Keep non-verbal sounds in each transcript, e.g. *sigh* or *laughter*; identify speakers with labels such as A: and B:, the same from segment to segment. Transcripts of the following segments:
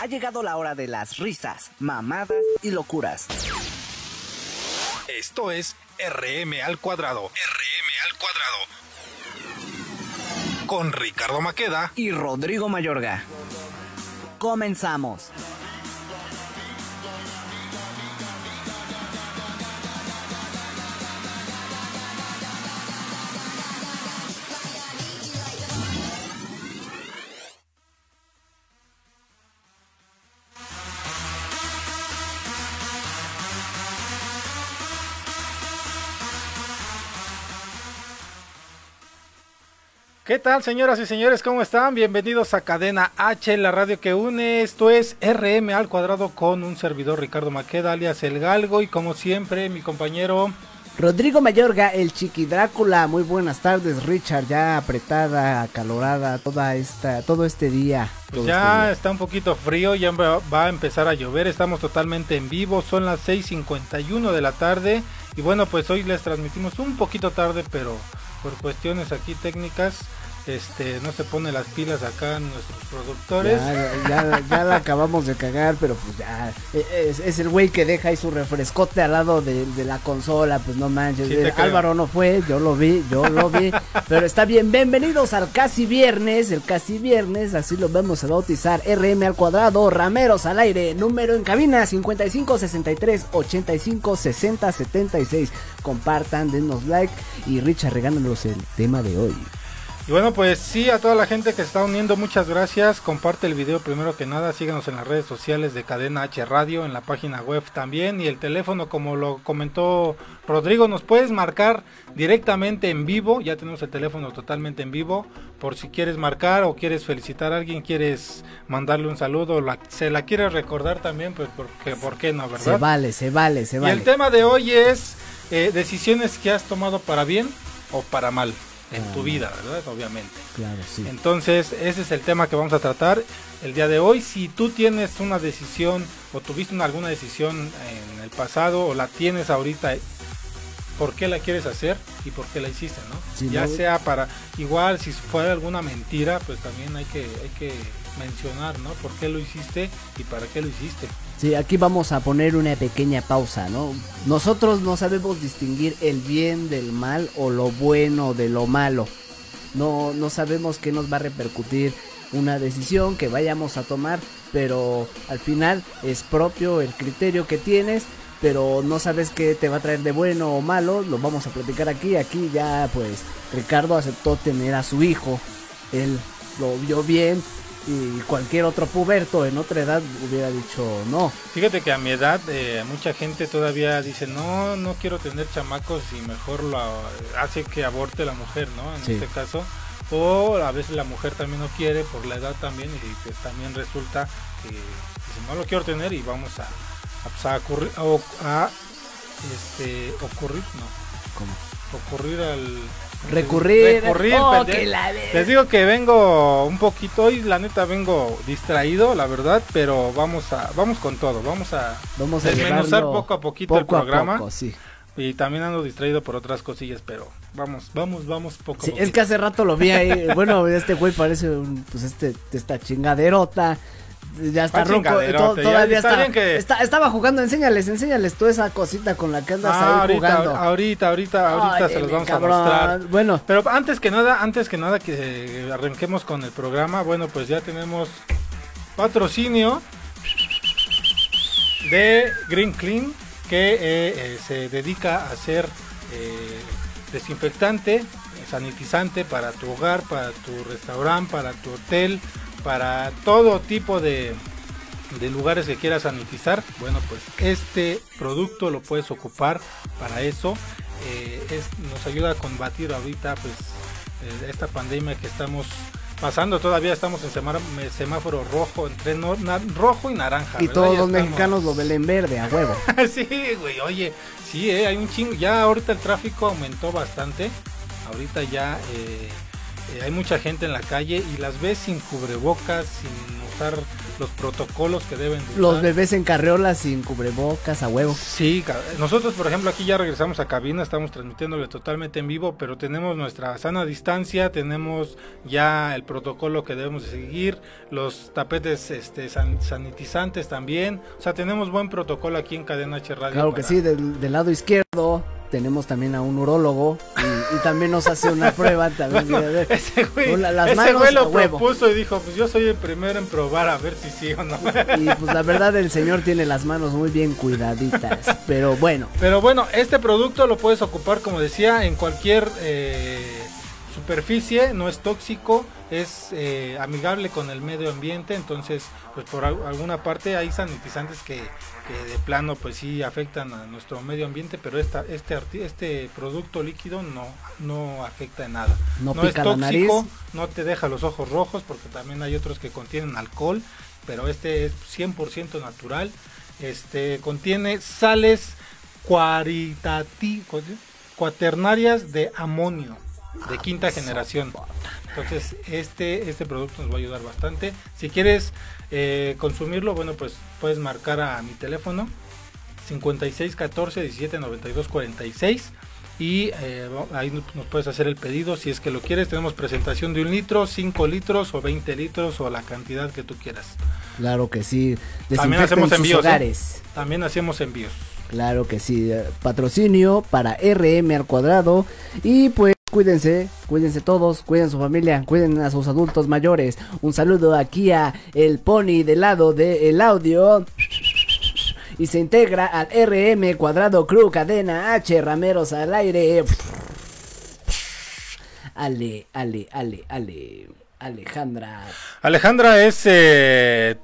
A: Ha llegado la hora de las risas, mamadas y locuras.
B: Esto es RM al cuadrado. RM al cuadrado. Con Ricardo Maqueda
A: y Rodrigo Mayorga. Comenzamos.
C: ¿Qué tal, señoras y señores? ¿Cómo están? Bienvenidos a Cadena H, la radio que une. Esto es RM al cuadrado con un servidor Ricardo Maqueda, alias El Galgo, y como siempre, mi compañero
A: Rodrigo Mayorga, el Chiqui Drácula. Muy buenas tardes, Richard. Ya apretada, acalorada, toda esta, todo este día.
C: Pues ya está un poquito frío, ya va a empezar a llover. Estamos totalmente en vivo. Son las 6:51 de la tarde. Y bueno, pues hoy les transmitimos un poquito tarde, pero por cuestiones aquí técnicas este no se pone las pilas acá nuestros productores.
A: Ya, ya, la acabamos de cagar, pero pues ya e, es, el güey que deja ahí su refrescote al lado de, la consola, pues no manches. Eh, Álvaro no fue, yo lo vi, yo lo vi, pero está bien. Bienvenidos al casi viernes, el casi viernes, así lo vamos a bautizar. RM al cuadrado, Rameros al aire, número en cabina 55 63 85 60 76. Compartan, denos like y Richard regándonos el tema de hoy.
C: Y bueno, pues sí, a toda la gente que se está uniendo, muchas gracias. Comparte el video primero que nada, síganos en las redes sociales de Cadena H Radio, en la página web también. Y el teléfono, como lo comentó Rodrigo, nos puedes marcar directamente en vivo. Ya tenemos el teléfono totalmente en vivo. Por si quieres marcar o quieres felicitar a alguien, quieres mandarle un saludo, la, se la quieres recordar también, pues porque, ¿por qué no, verdad?
A: Se vale, se vale, se vale.
C: Y el tema de hoy es eh, decisiones que has tomado para bien o para mal en tu vida, ¿verdad? Obviamente.
A: Claro, sí.
C: Entonces, ese es el tema que vamos a tratar el día de hoy. Si tú tienes una decisión o tuviste alguna decisión en el pasado o la tienes ahorita, ¿por qué la quieres hacer y por qué la hiciste, no? ya sea para, igual si fuera alguna mentira, pues también hay que, hay que mencionar, ¿no? ¿Por qué lo hiciste y para qué lo hiciste?
A: Sí, aquí vamos a poner una pequeña pausa, ¿no? Nosotros no sabemos distinguir el bien del mal o lo bueno de lo malo. No, no sabemos qué nos va a repercutir una decisión que vayamos a tomar, pero al final es propio el criterio que tienes, pero no sabes qué te va a traer de bueno o malo, lo vamos a platicar aquí, aquí ya pues Ricardo aceptó tener a su hijo, él lo vio bien, y cualquier otro puberto en otra edad hubiera dicho no.
C: Fíjate que a mi edad eh, mucha gente todavía dice no, no quiero tener chamacos y mejor lo hace que aborte la mujer, ¿no? En este caso. O a veces la mujer también no quiere por la edad también y pues también resulta que no lo quiero tener y vamos a, a, pues, a, a, este, ocurrir, no.
A: ¿Cómo?
C: Ocurrir al
A: recurrir.
C: Oh, Les digo que vengo un poquito hoy, la neta vengo distraído, la verdad, pero vamos a vamos con todo, vamos a
A: vamos
C: a desmenuzar poco a poquito el programa. Y también ando distraído por otras cosillas, pero vamos, vamos, vamos poco
A: a poco. Es que hace rato lo vi ahí. bueno, este güey parece un, pues este, esta chingaderota ya está ronco, todavía está, estaba jugando, enséñales, enséñales toda esa cosita con la que andas ah, ahí
C: ahorita,
A: jugando.
C: Ahorita, ahorita, ahorita se los vamos a mostrar.
A: Bueno,
C: pero antes que nada, antes que nada que arranquemos con el programa, bueno, pues ya tenemos patrocinio de Green Clean que eh, eh, se dedica a hacer eh, desinfectante, sanitizante para tu hogar, para tu restaurante, para tu hotel, para todo tipo de, lugares que quieras sanitizar, bueno, pues este producto lo puedes ocupar para eso. Eh, nos ayuda a combatir ahorita pues eh, esta pandemia que estamos pasando, todavía estamos en semáforo rojo, entre no- na- rojo y naranja.
A: Y
C: ¿verdad?
A: todos
C: Ya
A: los
C: estamos-
A: mexicanos lo ven en verde, a huevo. *laughs*
C: sí, güey, oye, sí, eh, hay un chingo. Ya ahorita el tráfico aumentó bastante. Ahorita ya eh, eh, hay mucha gente en la calle y las ves sin cubrebocas, sin usar los protocolos que deben de
A: Los
C: usar.
A: bebés en carriolas sin cubrebocas, a huevo.
C: Sí, nosotros por ejemplo aquí ya regresamos a cabina, estamos transmitiéndole totalmente en vivo, pero tenemos nuestra sana distancia, tenemos ya el protocolo que debemos de seguir, los tapetes este, san- sanitizantes también, o sea, tenemos buen protocolo aquí en Cadena H Radio.
A: Claro que
C: para-
A: sí, del, del lado izquierdo tenemos también a un urólogo y, y también nos hace una prueba también. *laughs*
C: Bueno, ese güey,
A: la- las
C: ese
A: manos
C: güey lo propuso y dijo, pues yo soy el primero en probar a ver si sí o no.
A: Y pues la verdad el señor tiene las manos muy bien cuidaditas, pero bueno,
C: Pero bueno, este producto lo puedes ocupar, como decía, en cualquier eh, superficie, no es tóxico, es eh, amigable con el medio ambiente, entonces, pues por al- alguna parte hay sanitizantes que, que de plano, pues sí afectan a nuestro medio ambiente, pero esta, este, este producto líquido no, no afecta en nada.
A: no,
C: no es
A: pica
C: tóxico, no te deja los ojos rojos, porque también hay otros que contienen alcohol, pero este es 100% natural. Este contiene sales cuaritati- cu- cuaternarias de amonio de quinta generación. Entonces, este, este producto nos va a ayudar bastante. Si quieres eh, consumirlo, bueno, pues puedes marcar a mi teléfono 56 14 17 92 46 y eh, ahí nos puedes hacer el pedido si es que lo quieres. Tenemos presentación de un litro, 5 litros o 20 litros o la cantidad que tú quieras.
A: Claro que sí.
C: También hacemos envíos, ¿eh? También hacemos envíos.
A: Claro que sí. Patrocinio para RM al cuadrado. Y pues cuídense, cuídense todos, cuiden su familia, cuiden a sus adultos mayores. Un saludo aquí a el pony del lado del audio. Y se integra al RM cuadrado Crew Cadena H Rameros al aire. Ale, ale, ale, ale. Alejandra.
C: Alejandra es,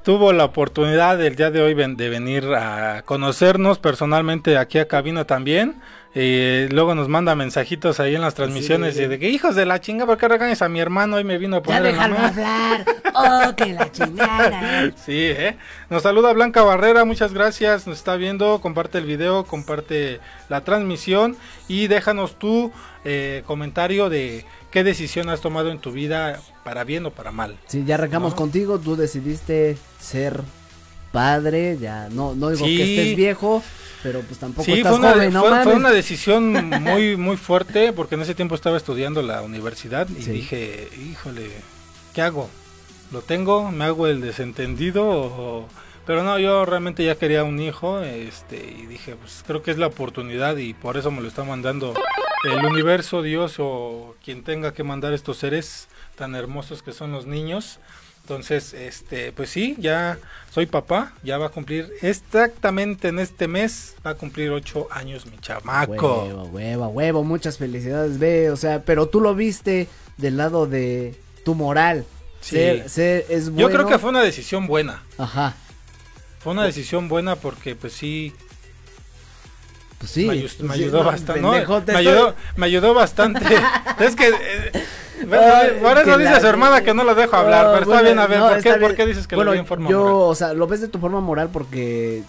C: tuvo la oportunidad el día de hoy de venir a conocernos personalmente aquí a cabina también. Y luego nos manda mensajitos ahí en las transmisiones
A: Sí.
C: y de que hijos de la chinga, ¿por qué regañas a mi hermano? Y me vino a
A: Ya
C: poner en la
A: déjalo
C: mano".
A: hablar. Oh, que la chingada. *laughs*
C: Sí, ¿eh? Nos saluda Blanca Barrera, muchas gracias, nos está viendo, comparte el video, comparte la transmisión y déjanos tu eh, comentario de qué decisión has tomado en tu vida, para bien o para mal.
A: Sí, ya arrancamos
C: No.
A: contigo, tú decidiste ser padre, ya no, no digo
C: Sí.
A: que estés viejo, pero pues tampoco
C: Sí,
A: estás
C: fue una,
A: joven, ¿no
C: fue- una decisión muy muy fuerte porque en ese tiempo estaba estudiando la universidad y
A: Sí.
C: dije, híjole, ¿qué hago? ¿Lo tengo? ¿Me hago el desentendido? o- Pero no, yo realmente ya quería un hijo este, y dije, pues creo que es la oportunidad y por eso me lo está mandando el universo, Dios o quien tenga que mandar estos seres tan hermosos que son los niños. Entonces, este, pues sí, ya soy papá, ya va a cumplir exactamente en este mes, va a cumplir ocho años mi chamaco.
A: Huevo, huevo, huevo, muchas felicidades, ve, o sea, pero tú lo viste del lado de tu moral.
C: Sí.
A: Ser, ser es bueno.
C: Yo creo que fue una decisión buena,
A: Ajá,
C: fue una decisión buena porque pues sí,
A: pues sí.
C: me, me
A: Sí,
C: ayudó
A: no,
C: bastante, ¿no?
A: pendejo, te
C: me,
A: estoy-
C: ayudó, me ayudó bastante. *laughs* es que... eh,
A: Ay,
C: por eso
A: que
C: dice
A: la-
C: su hermana que no lo dejo hablar,
A: No,
C: pero está bien, a ver,
A: no,
C: ¿por, qué, por dices que
A: bueno,
C: lo vi en forma
A: yo,
C: moral?
A: o sea, lo ves de tu forma moral porque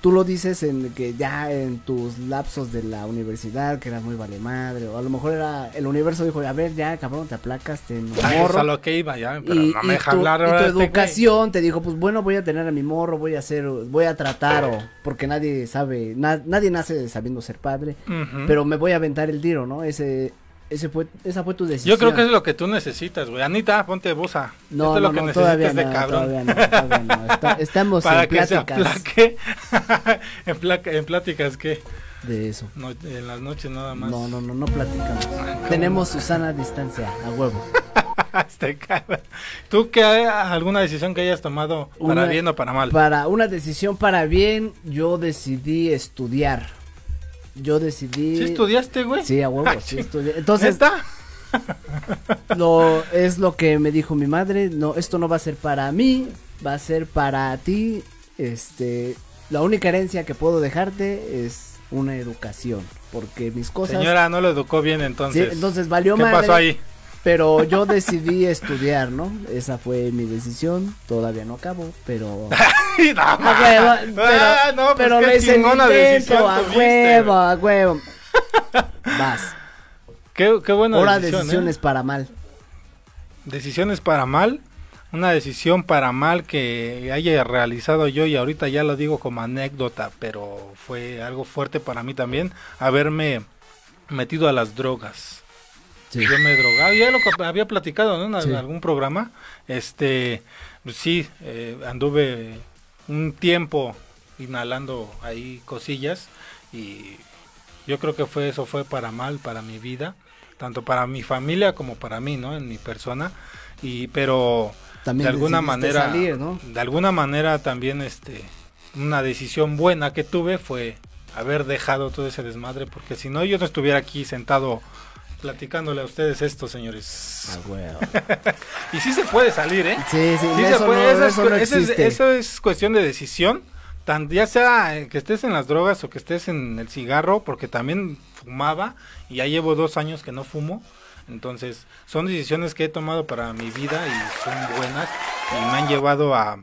A: tú lo dices en que ya en tus lapsos de la universidad, que eras muy vale madre, o a lo mejor era, el universo dijo, a ver, ya, cabrón, te aplacas, te
C: Ah, es
A: morro.
C: a lo que iba ya, pero
A: y,
C: no
A: y
C: me deja
A: tu,
C: hablar
A: y tu
C: este
A: educación te dijo, pues bueno, voy a tener a mi morro, voy a hacer, voy a tratar, o porque nadie sabe, na- nadie nace sabiendo ser padre, pero me voy a aventar el tiro, ¿no? Ese, ese fue, esa fue tu decisión.
C: Yo creo que es lo que tú necesitas, güey. Anita, ponte busa.
A: No,
C: Esto es
A: no,
C: lo que
A: no,
C: necesitas de
A: no,
C: cabrón.
A: todavía no, todavía *laughs* estamos
C: Para
A: en
C: que se
A: pláticas
C: aplaque. *laughs* en, placa- en pláticas, ¿qué?
A: de eso.
C: No, en las noches nada más.
A: No, no, no, no platicamos.
C: ¿cómo?
A: Tenemos Susana a distancia, a huevo. *laughs*
C: Este cabrón. ¿Tú qué alguna decisión que hayas tomado para
A: Una-
C: bien o para mal?
A: Para una decisión para bien, yo decidí estudiar. Yo decidí.
C: ¿Sí estudiaste, güey?
A: Sí, a huevo,
C: Ah,
A: sí estudié. Entonces,
C: ¿Neta? *laughs*
A: lo, es lo que me dijo mi madre. No, esto no va a ser para mí, va a ser para ti. Este, la única herencia que puedo dejarte es una educación. Porque mis cosas.
C: Señora, no lo educó bien
A: Sí,
C: entonces.
A: entonces valió
C: ¿Qué
A: madre.
C: pasó ahí?
A: Pero yo decidí estudiar, ¿no? Esa fue mi decisión. Todavía no acabo, pero. *laughs*
C: Ay, no,
A: A huevo, pero,
C: Ah, no, pues
A: pero le hice intento,
C: decisión
A: a huevo, a huevo. Vas.
C: Qué, qué buena
A: Ahora
C: decisión, ¿eh?
A: decisiones para mal.
C: Decisiones para mal. Una decisión para mal que haya realizado yo y ahorita ya lo digo como anécdota, pero fue algo fuerte para mí también haberme metido a las drogas.
A: Sí.
C: Yo me drogaba, ya lo había platicado ¿no? en
A: Sí.
C: algún programa. Este, pues sí, eh, anduve un tiempo inhalando ahí cosillas y yo creo que fue eso fue para mal para mi vida, tanto para mi familia como para mí, ¿no? En mi persona y pero
A: También
C: de alguna manera
A: salir, ¿no?
C: de alguna manera también este una decisión buena que tuve fue haber dejado todo ese desmadre porque si no yo no estuviera aquí sentado platicándole a ustedes esto señores
A: A huevo. *laughs*
C: y sí se puede salir eh
A: Sí, sí,
C: Sí se
A: eso,
C: puede,
A: no,
C: eso, es,
A: eso no
C: eso es-
A: existe.
C: eso es cuestión de decisión, tan, ya sea eh, que estés en las drogas o que estés en el cigarro, porque también fumaba y ya llevo dos años que no fumo, entonces son decisiones que he tomado para mi vida y son buenas y me han llevado a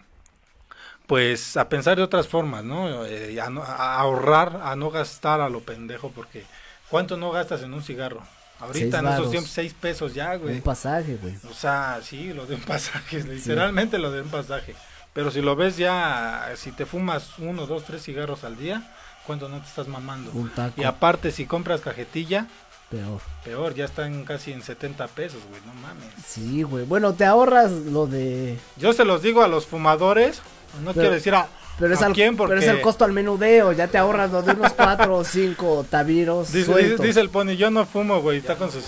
C: pues a pensar de otras formas, ¿no? Eh, a, no- a ahorrar, a no gastar a lo pendejo, porque ¿cuánto no gastas en un cigarro? Ahorita en esos tiempos, seis pesos ya, güey.
A: Un pasaje, güey.
C: O sea, sí, lo de un pasaje, *laughs* literalmente lo de un pasaje. Pero si lo ves ya, si te fumas uno, dos, tres cigarros al día, ¿cuánto no te estás mamando?
A: Un taco.
C: Y aparte, si compras cajetilla,
A: Peor.
C: peor, ya están casi en 70 pesos, güey, no mames.
A: Sí, güey. Bueno, te ahorras lo de.
C: Yo se los digo a los fumadores, no
A: Pero-
C: quiero decir a,
A: Pero es,
C: ¿a
A: al,
C: quién, porque
A: pero es el costo al menudeo. Ya te ahorras lo de unos cuatro o cinco tabiros.
C: dice, dice el pony, yo no fumo, güey, está con sus...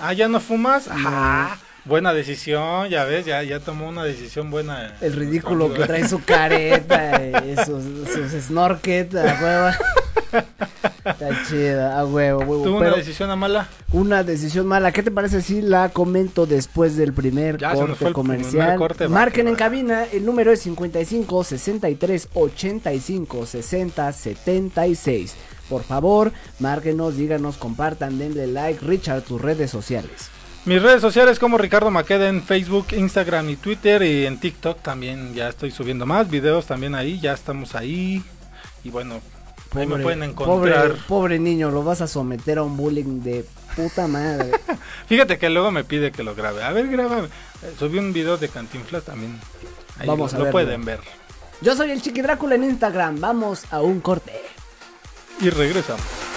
C: Ah, ¿ya no fumas? Ajá, buena decisión, ya ves, ya, ya tomó una decisión buena.
A: El ridículo que trae su careta, y *laughs* sus, sus snorkets, a huevo. Está chido, a huevo, huevo.
C: ¿Tuvo una decisión a mala?
A: una decisión mala. ¿Qué te parece si la comento después del primer
C: Ya
A: corte comercial?
C: primer corte, va,
A: Marquen
C: que
A: en
C: va.
A: cabina, el número es 55 63 85 60 76. Por favor, márquenos, díganos, compartan, denle like. Richard, tus redes sociales.
C: Mis redes sociales como Ricardo Maqueda en Facebook, Instagram y Twitter y en TikTok también ya estoy subiendo más videos también ahí, ya estamos ahí y bueno, ahí me pueden encontrar.
A: pobre niño, lo vas a someter a un bullying de puta madre. *laughs*
C: Fíjate que luego me pide que lo grabe. A ver, grábame. Eh, Subí un video de Cantinflas también. Ahí
A: Vamos
C: lo,
A: a
C: lo pueden ver.
A: Yo soy el Chiqui Drácula en Instagram. Vamos a un corte.
C: Y regresamos.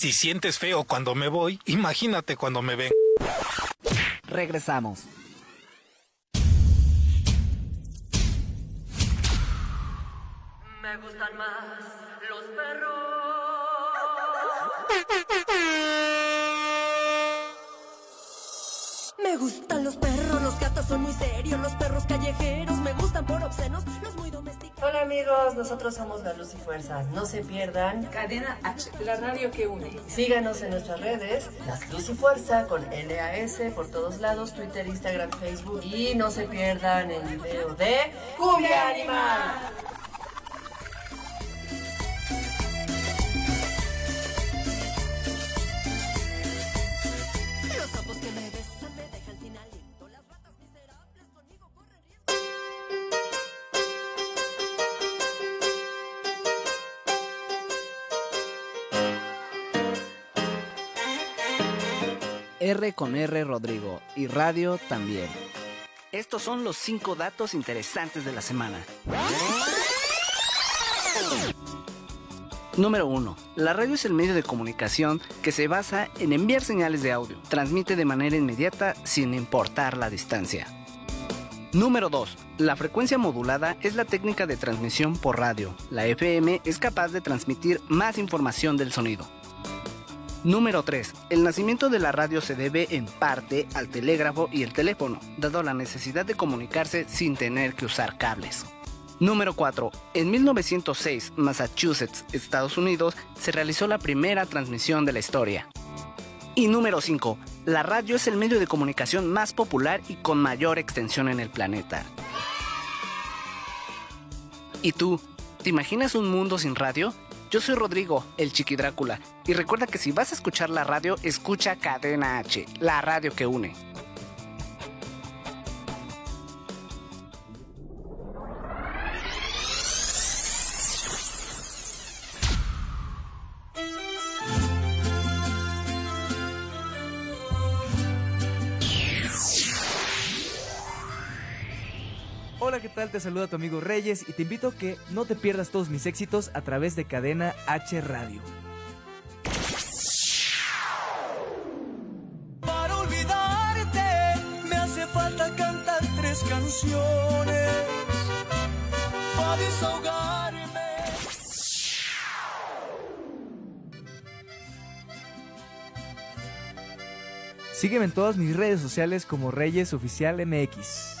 C: Si sientes feo cuando me voy, imagínate cuando me ven.
A: Regresamos.
D: Me gustan más los perros. Me gustan los perros, los gatos son muy serios, los perros callejeros me gustan por obscenos, los muy domesticados.
E: Hola amigos, nosotros somos La Luz y Fuerza. No se pierdan.
F: Cadena H, la radio que une.
E: Síganos en nuestras redes, Las Luz y Fuerza con LAS por todos lados, Twitter, Instagram, Facebook. Y no se pierdan el video de Cumbia Animal.
A: R con R Rodrigo y radio también. Estos son los cinco datos interesantes de la semana. Número 1. La radio es el medio de comunicación que se basa en enviar señales de audio. Transmite de manera inmediata sin importar la distancia. Número 2. La frecuencia modulada es la técnica de transmisión por radio. La FM es capaz de transmitir más información del sonido. Número 3. El nacimiento de la radio se debe en parte al telégrafo y el teléfono, dado la necesidad de comunicarse sin tener que usar cables. Número 4. En 1906, Massachusetts, Estados Unidos, se realizó la primera transmisión de la historia. Y número 5. La radio es el medio de comunicación más popular y con mayor extensión en el planeta. ¿Y tú? ¿Te imaginas un mundo sin radio? Yo soy Rodrigo, el Chiqui Drácula, y recuerda que si vas a escuchar la radio, escucha Cadena H, la radio que une.
G: Hola, ¿qué tal? Te saluda tu amigo Reyes y te invito a que no te pierdas todos mis éxitos a través de Cadena H Radio.
H: Para olvidarte me hace falta cantar tres canciones. Para desahogarme.
G: Sígueme en todas mis redes sociales como Reyes Oficial MX.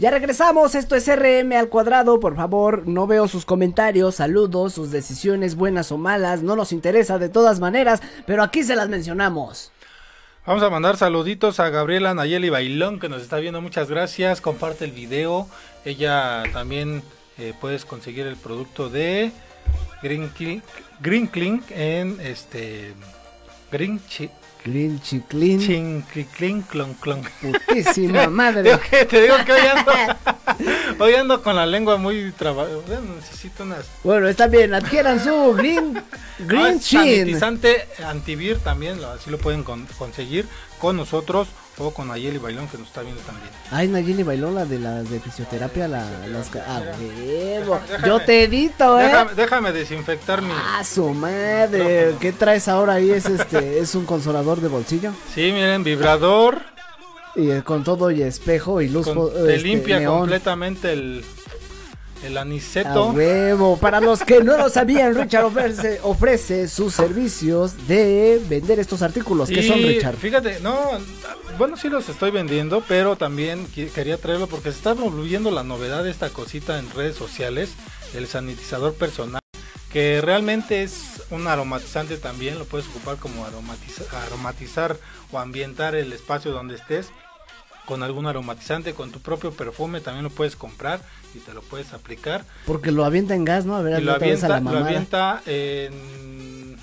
A: Ya regresamos, esto es RM al cuadrado, por favor, no veo sus comentarios, saludos, sus decisiones buenas o malas, no nos interesa de todas maneras, pero aquí se las mencionamos.
C: Vamos a mandar saluditos a Gabriela Nayeli Bailón que nos está viendo, muchas gracias, comparte el video, ella también eh, puedes conseguir el producto de Green Clean, Green en este Green
A: Clean, chiclin,
C: Chin Clean Clon Clon.
A: putísima *laughs* madre.
C: digo que, te digo que hoy ando, *laughs* hoy ando con la lengua muy trabada. necesito unas
A: Bueno, está bien, adquieran su Green, *laughs*
C: Ah,
A: green
C: es
A: Chin.
C: sanitizante antivir también, así lo pueden con- conseguir con nosotros o con Ayeli Bailón que nos está viendo también.
A: Ay, Nayeli bailó la de la de fisioterapia, la, las... Ah, huevo. Yo te edito, ¿eh?
C: Déjame, déjame desinfectar mi...
A: Ah, su madre. ¿Qué traes ahora ahí? Es este, *laughs* es un consolador de bolsillo.
C: Sí, miren, vibrador,
A: Y eh, con todo y espejo y luz
C: con- te
A: este,
C: limpia
A: neón.
C: completamente el, el
A: A
C: aniceto.
A: huevo. Para los que no lo sabían, Richard ofrece, ofrece sus servicios de vender estos artículos. ¿Qué
C: Y
A: son, Richard?
C: Fíjate, no, bueno, sí los estoy vendiendo, pero también quería traerlo porque se está volviendo la novedad de esta cosita en redes sociales, el sanitizador personal, que realmente es un aromatizante también, lo puedes ocupar como aromatiza- aromatizar o ambientar el espacio donde estés con algún aromatizante, con tu propio perfume, también lo puedes comprar y te lo puedes aplicar.
A: Porque lo avienta en gas, ¿no? A ver,
C: Y lo
A: a
C: avienta,
A: la
C: lo
A: mamada.
C: avienta en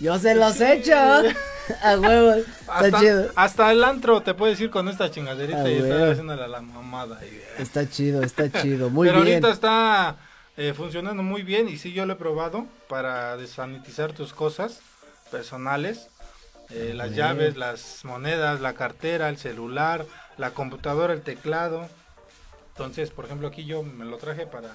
A: Yo se los he hecho. *laughs* A huevo. Está
C: Hasta,
A: chido.
C: hasta el antro te puedes ir con esta chingaderita y estar
A: güey.
C: haciéndole a la mamada. y-
A: Está chido, está chido. Muy
C: Pero
A: bien.
C: ahorita está eh, funcionando muy bien y sí yo lo he probado para desanitizar tus cosas personales. eh, las llaves, las monedas, la cartera, el celular, la computadora, el teclado. Entonces, por ejemplo, aquí yo me lo traje para...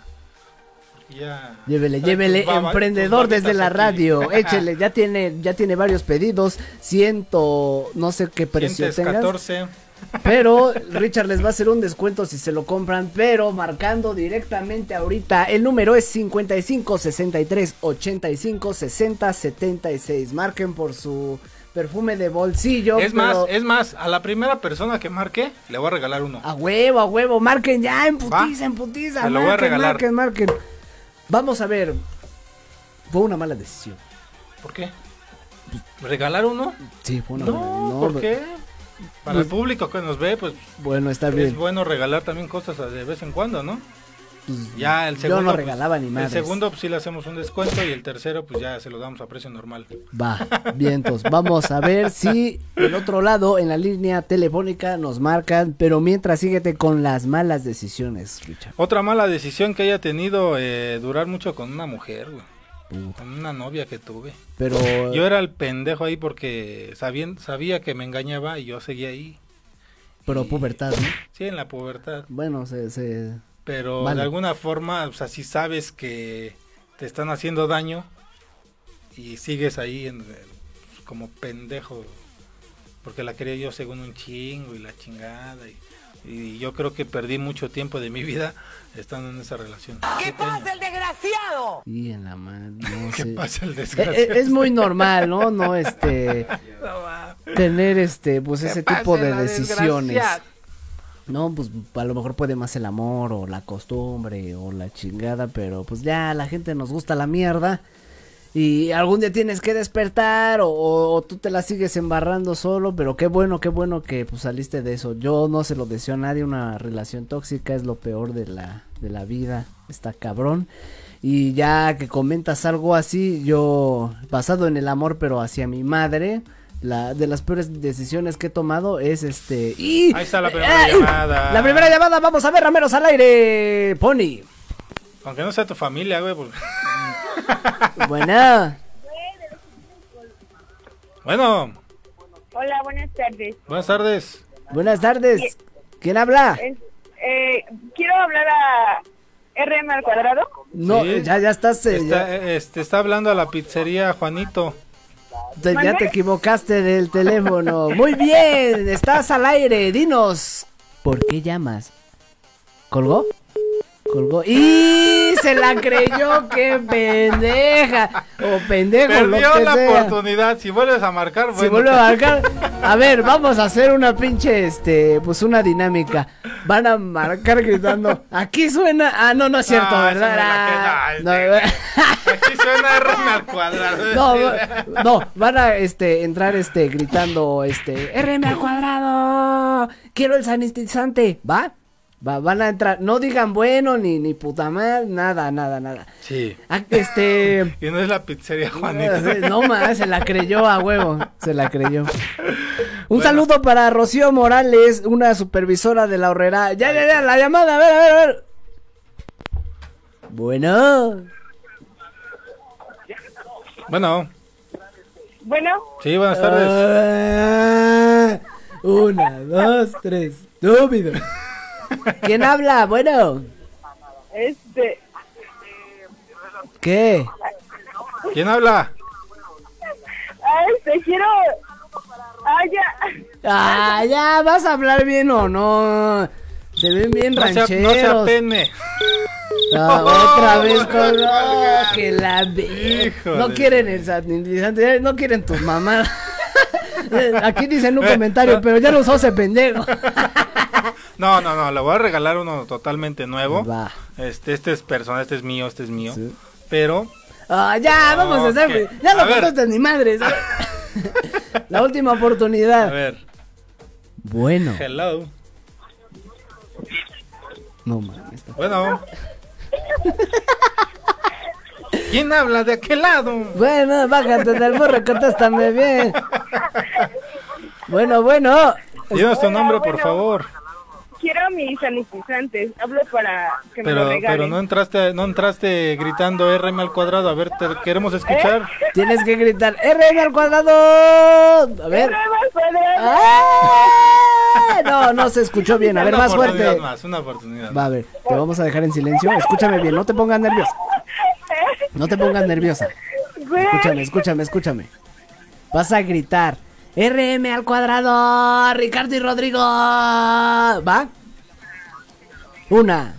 C: Ya
A: Llévele, llévele, emprendedor desde la
C: aquí.
A: radio. *laughs* Échele, ya tiene, ya tiene varios pedidos. Ciento, no sé qué precio tengas.
C: 114.
A: Pero *laughs* Richard les va a hacer un descuento si se lo compran, pero marcando directamente ahorita. El número es 55 63 85 60 76. Marquen por su perfume de bolsillo.
C: Es más, es más, a la primera persona que marque le voy a regalar uno.
A: A huevo, a huevo, marquen ya, en putiza, en putiza.
C: Lo voy a
A: marquen,
C: regalar.
A: marquen, marquen. Vamos a ver. Fue una mala decisión.
C: ¿Por qué? ¿Regalar uno?
A: Sí, fue una
C: No,
A: mala. No,
C: ¿por qué? Para el
A: pues-
C: público que nos ve, pues
A: Bueno, está
C: es
A: bien.
C: bueno regalar también cosas de vez en cuando, ¿no?
A: Pues,
C: Ya el
A: yo
C: segundo.
A: no
C: pues,
A: regalaba ni
C: El
A: madres.
C: segundo, pues sí le hacemos un descuento y el tercero, pues ya se lo damos a precio normal.
A: Va, *laughs* vientos. Vamos a ver si del otro lado, en la línea telefónica, nos marcan. Pero mientras, síguete con las malas decisiones, Richard.
C: Otra mala decisión que haya tenido, eh, durar mucho con una mujer, güey. Con una novia que tuve.
A: Pero.
C: Yo era el pendejo ahí porque sabía, sabía que me engañaba y yo seguía ahí.
A: Pero pubertad, ¿no?
C: Sí, en la pubertad.
A: Bueno, se. se...
C: Pero
A: Vale.
C: de alguna forma, o sea, si sabes que te están haciendo daño y sigues ahí en, eh, como pendejo, porque la quería yo según un chingo y la chingada. Y Y yo creo que perdí mucho tiempo de mi vida estando en esa relación.
H: ¿Qué pasa el desgraciado?
A: Y en la madre, no *laughs*
C: ¿Qué
A: sé.
C: pasa el
A: Eh,
C: desgraciado?
A: eh, Es muy normal, ¿no? No, este, *laughs* tener este, pues ese tipo de decisiones. No, pues a lo mejor puede más el amor o la costumbre o la chingada, pero pues ya la gente nos gusta la mierda y algún día tienes que despertar o, o tú te la sigues embarrando solo, pero qué bueno, qué bueno que pues saliste de eso. Yo no se lo deseo a nadie, una relación tóxica es lo peor de la, de la vida, está cabrón. Y ya que comentas algo así, yo basado en el amor pero hacia mi madre, la de las peores decisiones que he tomado es este y
C: Ahí está la primera
A: ¡Ay!
C: llamada.
A: La primera llamada, vamos a ver, rameros al aire. Pony.
C: Aunque no sea tu familia, güey. porque- *laughs*
A: Buena.
C: Bueno,
I: Hola, buenas tardes.
C: buenas tardes.
A: Buenas tardes. ¿Quién habla?
I: Es- eh, quiero hablar a RM al cuadrado.
A: No,
C: Sí.
A: ya ya estás eh,
C: Está,
A: ya,
C: eh, este, está hablando a la pizzería Juanito.
A: Te, ya te equivocaste del teléfono. Muy bien, estás al aire. Dinos, ¿por qué llamas? ¿Colgó? Colgó. ¡Y se la creyó! ¡Qué pendeja! O pendejo,
C: Perdió
A: que
C: la
A: sea.
C: oportunidad. Si vuelves a marcar,
A: Si
C: bueno.
A: vuelve a marcar. A ver, vamos a hacer una pinche, este, pues una dinámica. Van a marcar gritando. Aquí suena. Ah, no, no es cierto,
C: No,
A: ¿verdad?
C: la
A: Ah, no.
C: Aquí suena RM al cuadrado. *laughs*
A: no, no, van a este entrar este gritando este RM al cuadrado. Quiero el sanitizante, ¿va? Va, van a entrar, no digan bueno ni ni puta madre, nada, nada, nada.
C: Sí.
A: Ah, Este *laughs*
C: Y no es la pizzería Juanito. *laughs*
A: No más, se la creyó a huevo, se la creyó. Un saludo para Rocío Morales, una supervisora de la horrera. Ya, ya, ya, la llamada, a ver, a ver, a ver. Bueno,
C: Bueno,
I: Bueno,
C: sí, buenas tardes.
A: Ah, una, dos, tres, estúpido. ¿Quién habla? Bueno,
I: este,
A: ¿qué?
C: ¿Quién habla?
I: ah, este, quiero, ah, ya,
A: Ah, ya, ¿vas a hablar bien o no? Se ven bien
C: No se, no se
A: rancheros.
C: apene.
A: Ah, *laughs* otra vez con no, que la
C: Híjole.
A: No quieren el sanitizante, no quieren tus mamás. *laughs* Aquí dicen un comentario, *laughs* pero ya lo usó ese pendejo.
C: No, no, no, le voy a regalar uno totalmente nuevo.
A: Va.
C: Este, este es personal, este es mío, este es mío. Pero,
A: Ah, ya, vamos a hacer. Ya
C: A
A: no
C: ver.
A: contestes ni madres. *laughs* La última
C: a
A: oportunidad.
C: ver,
A: Bueno.
C: hello.
A: No mames.
C: Bueno. *laughs* ¿Quién habla de aquel lado?
A: Bueno, bájate del burro, contéstame bien. *laughs* Bueno, bueno.
C: Dinos tu nombre, por favor.
I: Quiero mis sanitizantes. Hablo para que me lo
C: Pero,
I: regalen.
C: pero no entraste, no entraste gritando RM al cuadrado. A ver, te queremos escuchar.
A: Tienes que gritar RM al cuadrado. A ver.
I: RM al cuadrado.
A: ¡Ah! No, no se escuchó bien. A ver,
C: Una
A: más
C: oportunidad
A: fuerte.
C: Más, una oportunidad.
A: Va a ver, te vamos a dejar en silencio. Escúchame bien, no te pongas nerviosa. No te pongas nerviosa. Escúchame, escúchame, escúchame. Vas a gritar. RM al cuadrado, Ricardo y Rodrigo. ¿Va? Una,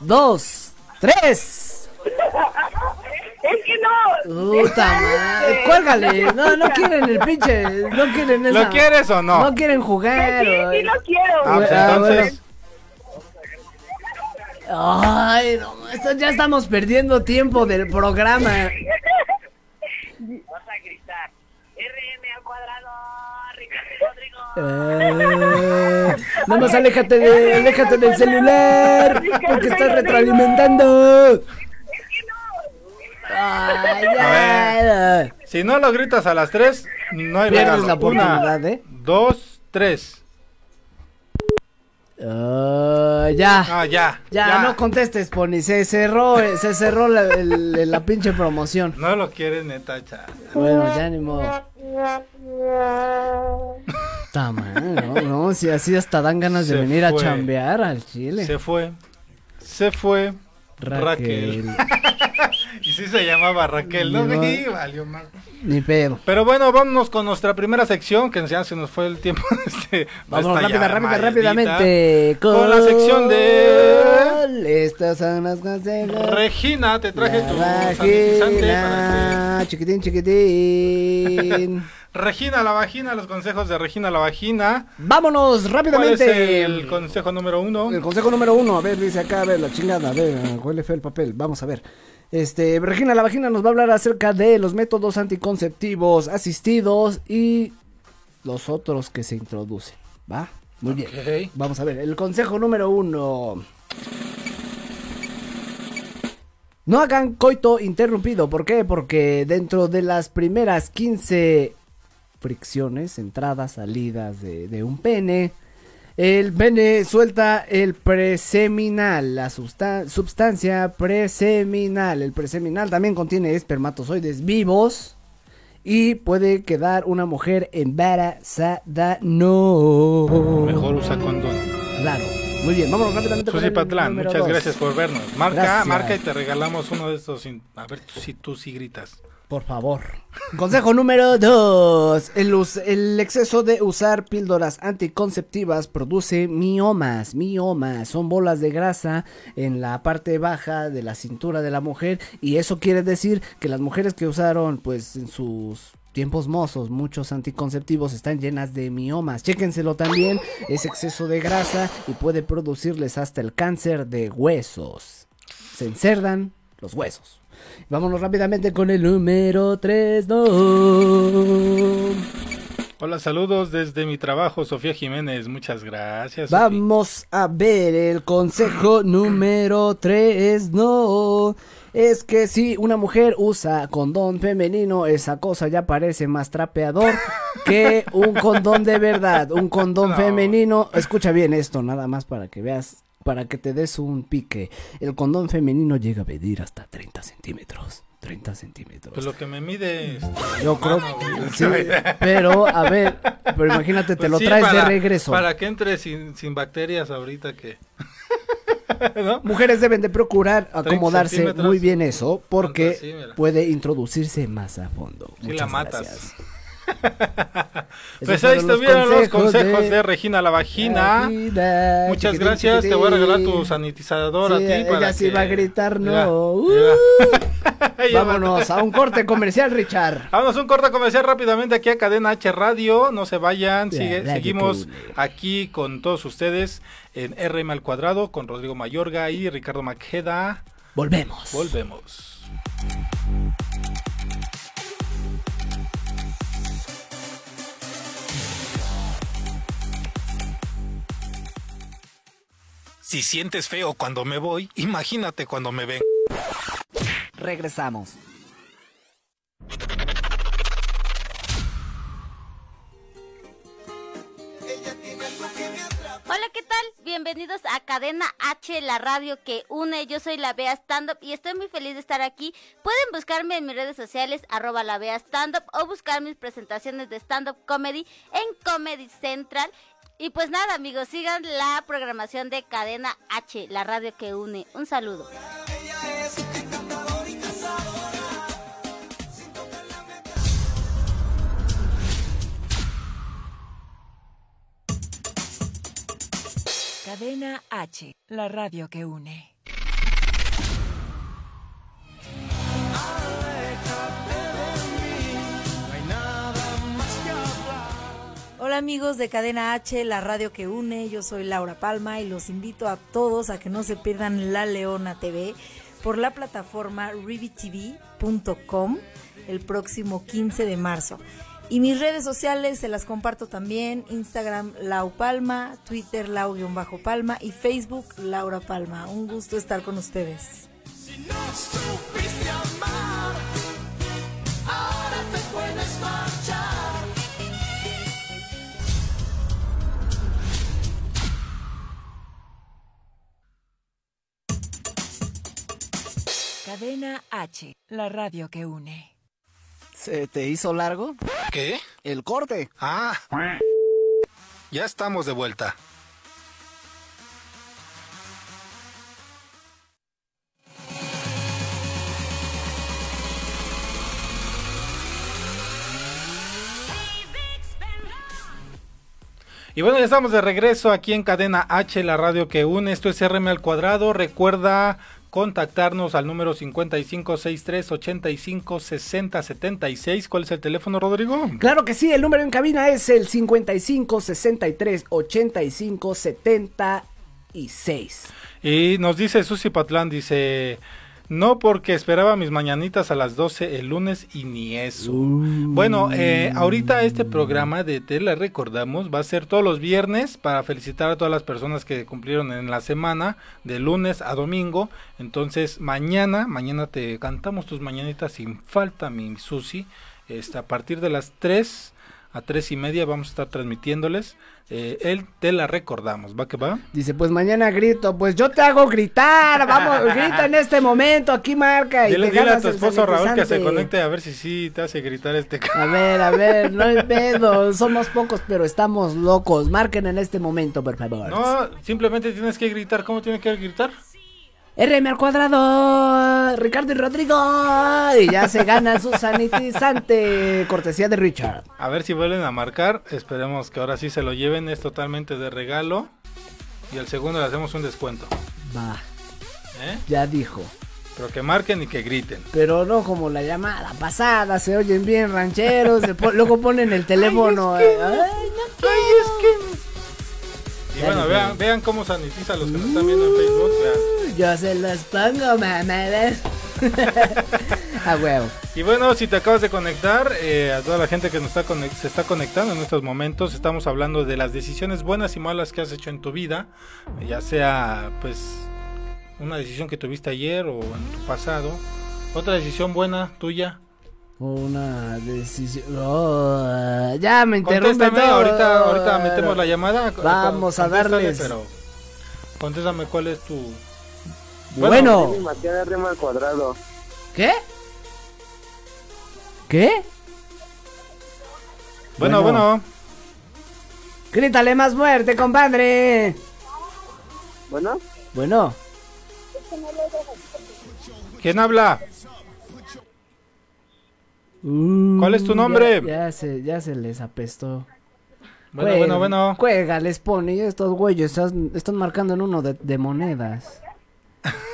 A: dos, tres.
I: es que no.
A: Puta madre. Cuélgale. No, no quieren el pinche. No quieren esa.
C: ¿Lo quieres o no?
A: No quieren jugar.
I: Sí, sí lo quiero.
C: Ah, pues
A: Ah,
C: entonces.
A: Ay, no, esto ya estamos perdiendo tiempo del programa.
I: Vas a gritar. RM al cuadrado.
A: Eh, nada más aléjate, de, aléjate del celular porque estás retroalimentando. Ay, ya.
C: Si no lo gritas a las 3, no hay
A: Pierdes la oportunidad,
C: Una,
A: ¿eh?
C: dos, tres.
A: Ah, ya.
C: Ah, ya.
A: Ya, no contestes, Pony. Se cerró, eh, se cerró la, el- la pinche promoción.
C: No lo quieres, neta, cha.
A: Bueno, ya ni modo. Mal, ¿no? No, si así hasta dan ganas de venir a chambear al chile.
C: Se fue. Se fue.
A: Raquel.
C: Raquel. *laughs* y Sí se llamaba Raquel, ¿no?
A: No.
C: Y valió mal.
A: Ni pedo.
C: Pero bueno, vámonos con nuestra primera sección, que ya se nos fue el tiempo. Este,
A: Vamos rápida, rápida, rápidamente.
C: Con la sección de
A: Estas son las consejos.
C: Regina, te traje tu
A: vagina, chiquitín, chiquitín. *laughs*
C: Regina la vagina, los consejos de Regina la vagina.
A: Vámonos
C: ¿Cuál
A: rápidamente.
C: es el consejo número uno?
A: El consejo número uno, a ver, dice acá, a ver, la chingada, a ver, huele feo el papel, vamos a ver. Este, Regina la vagina nos va a hablar acerca de los métodos anticonceptivos asistidos y los otros que se introducen, ¿va? Muy bien. Vamos a ver, el consejo número uno. No hagan coito interrumpido, ¿por qué? Porque dentro de las primeras 15 fricciones, entradas, salidas de, de un pene, el pene suelta el preseminal, la substancia preseminal. El preseminal también contiene espermatozoides vivos y puede quedar una mujer embarazada. No.
C: Mejor usa condón.
A: Claro. Muy bien, vámonos rápidamente
C: Susi Patlán, muchas
A: dos.
C: gracias por vernos. Marca,
A: Gracias.
C: marca y te regalamos uno de estos. A ver si tú sí gritas.
A: Por favor. Consejo número 2. El, el exceso de usar píldoras anticonceptivas produce miomas. Miomas son bolas de grasa en la parte baja de la cintura de la mujer. Y eso quiere decir que las mujeres que usaron, pues, en sus tiempos mozos, muchos anticonceptivos están llenas de miomas. Chéquenselo también. Es exceso de grasa y puede producirles hasta el cáncer de huesos. Se encerdan los huesos. Vámonos rápidamente con el número 3, no.
C: Hola, saludos desde mi trabajo, Sofía Jiménez. Muchas gracias.
A: Vamos a ver el consejo número 3, no. Es que si una mujer usa condón femenino, esa cosa ya parece más trapeador que un condón de verdad. Un condón *laughs*
C: No.
A: femenino, escucha bien esto, nada más para que veas, para que te des un pique. El condón femenino llega a medir hasta 30 centímetros. 30 centímetros.
C: Pues lo que me mide. este,
A: Yo creo que *laughs* sí, pero a ver, pero imagínate, te
C: Pues
A: lo
C: sí,
A: traes de regreso.
C: Para que entre sin, sin bacterias ahorita que. *laughs* ¿No?
A: Mujeres deben de procurar acomodarse muy bien eso porque
C: Sí,
A: puede introducirse más a fondo.
C: Sí la
A: Muchas
C: matas.
A: gracias.
C: Pues ahí estuvieron los
A: consejos de-
C: de, Regina la vagina. Muchas
A: chiquitín,
C: gracias. Te voy a regalar tu sanitizador a ti.
A: ella
C: para
A: sí
C: que-
A: va a gritar no.
C: mira.
A: Uh, *laughs* vámonos a un corte comercial, Richard.
C: Vámonos a un corte comercial rápidamente aquí a Cadena H Radio. No se vayan.
A: La
C: sigue- seguimos aquí con todos ustedes en RM al cuadrado con Rodrigo Mayorga y Ricardo Maqueda.
A: Volvemos.
C: Volvemos. Si sientes feo cuando me voy, imagínate cuando me ven.
A: Regresamos.
J: Hola, ¿qué tal? Bienvenidos a Cadena H, la radio que une. Yo soy la Bea Stand Up y estoy muy feliz de estar aquí. Pueden buscarme en mis redes sociales, arroba la Bea Stand Up, o buscar mis presentaciones de stand up comedy en Comedy Central. Y pues nada, amigos, sigan la programación de Cadena H, la radio que une. Un saludo.
K: Cadena H, la radio que une.
L: Hola amigos de Cadena H, la radio que une, yo soy Laura Palma y los invito a todos a que no se pierdan La Leona TV por la plataforma rivitv.com el próximo 15 de marzo. Y mis redes sociales se las comparto también, Instagram Lau Palma, Twitter Lau-Palma y Facebook Laura Palma. Un gusto estar con ustedes.
D: Ahora
K: Cadena H, la radio que une.
A: ¿Se te hizo largo?
C: ¿Qué?
A: El corte.
C: Ah. Ya estamos de vuelta. Y bueno, ya estamos de regreso aquí en Cadena H, la radio que une. Esto es RM al cuadrado. Recuerda contactarnos al número 5563 85 60 76. ¿Cuál es el teléfono, Rodrigo?
A: Claro que sí, el número en cabina es el 55 63 85 76.
C: Y nos dice Susi Patlán, dice, no porque esperaba mis mañanitas a las 12 el lunes y ni eso. Bueno, eh, ahorita este programa de Te la recordamos va a ser todos los viernes para felicitar a todas las personas que cumplieron en la semana, de lunes a domingo. Entonces mañana, mañana te cantamos tus mañanitas sin falta, mi Susi. Este, a partir de las 3 a 3 y media vamos a estar transmitiéndoles. Eh, él te la recordamos, ¿va que va?
A: Dice, pues mañana grito, pues yo te hago gritar, vamos, *laughs* grita en este momento, aquí marca. Y
C: Dile,
A: te
C: dile a tu esposo Raúl que se conecte a ver si sí te hace gritar este
A: A ver, a ver, no hay *laughs* pedo, somos pocos, pero estamos locos. Marquen en este momento, por favor.
C: No, simplemente tienes que gritar. ¿Cómo tiene que gritar?
A: RM al cuadrado, Ricardo y Rodrigo. Y ya se gana su sanitizante, cortesía de Richard.
C: A ver si vuelven a marcar. Esperemos que ahora sí se lo lleven. Es totalmente de regalo. Y al segundo le hacemos un descuento.
A: Va,
C: ¿eh?
A: ya dijo.
C: Pero que marquen y que griten.
A: Pero no como la llamada pasada, se oyen bien rancheros, po- luego ponen el teléfono.
C: Ay, es que-
A: eh, ay, no quiero.
C: Y bueno, vean, vean cómo sanitiza a los que nos están viendo en Facebook. vean.
A: Yo se los pongo, mamá, ¿ves? *laughs* A huevo.
C: Y bueno, si te acabas de conectar, eh, a toda la gente que nos está se está conectando en estos momentos, estamos hablando de las decisiones buenas y malas que has hecho en tu vida, ya sea pues una decisión que tuviste ayer o en tu pasado, otra decisión buena tuya.
A: Una decisión. Oh, ya me interrumpe
C: Contéstame,
A: todo.
C: ahorita, ahorita metemos la llamada.
A: Vamos a darles.
C: Pero contéstame cuál es tu...
A: Bueno.
M: Cuadrado.
A: ¿Qué? ¿Qué?
C: Bueno, bueno.
A: Grítale más muerte, compadre.
M: Bueno.
A: Bueno.
C: ¿Quién habla? ¿Cuál es tu
A: Mm,
C: nombre?
A: Ya, ya se, ya se les apestó.
C: Bueno, bueno, bueno.
A: Cuelga, les pone. Estos güeyes están, están marcando en uno de, de monedas.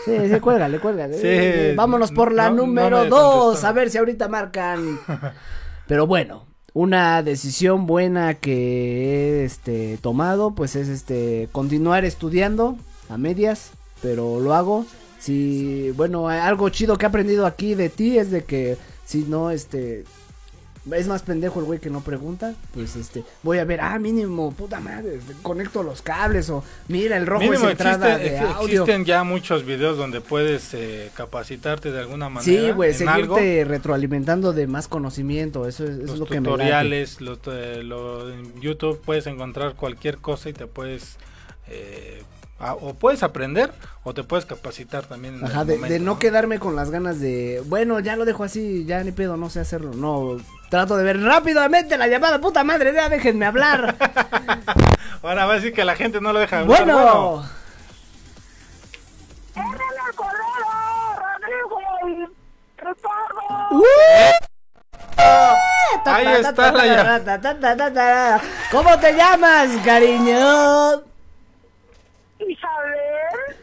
A: Sí, sí, cuélgale, cuélgale. *laughs*
C: Sí,
A: Eh, Vámonos por la
C: no-
A: número
C: me
A: dos. A ver si ahorita marcan. *laughs* Pero bueno, una decisión buena que he este, tomado, pues es este continuar estudiando a medias, pero lo hago. Si, bueno, algo chido que he aprendido aquí de ti es de que si no, este, es más pendejo el güey que no pregunta, pues este, voy a ver, ah, mínimo, puta madre, conecto los cables o mira, el rojo
C: Mínimo
A: es entrada
C: existe-
A: de *laughs* audio.
C: existen ya muchos videos donde puedes eh, capacitarte de alguna manera.
A: Sí, güey,
C: en algo.
A: seguirte retroalimentando de más conocimiento, eso es, eso es lo que me
C: tutoriales, los, eh, lo- en YouTube puedes encontrar cualquier cosa y te puedes eh, a- o puedes aprender o te puedes capacitar también. En
A: Ajá,
C: el
A: de,
C: momento,
A: de no, quedarme con las ganas de, bueno, ya lo dejo así, ya ni pedo, no sé hacerlo. No, trato de ver rápidamente la llamada, puta madre, ya déjenme hablar. *laughs*
C: Ahora va a decir que la gente no lo deja hablar.
A: bueno,
C: Ahí está la llamada.
A: ¿Cómo te llamas, cariño?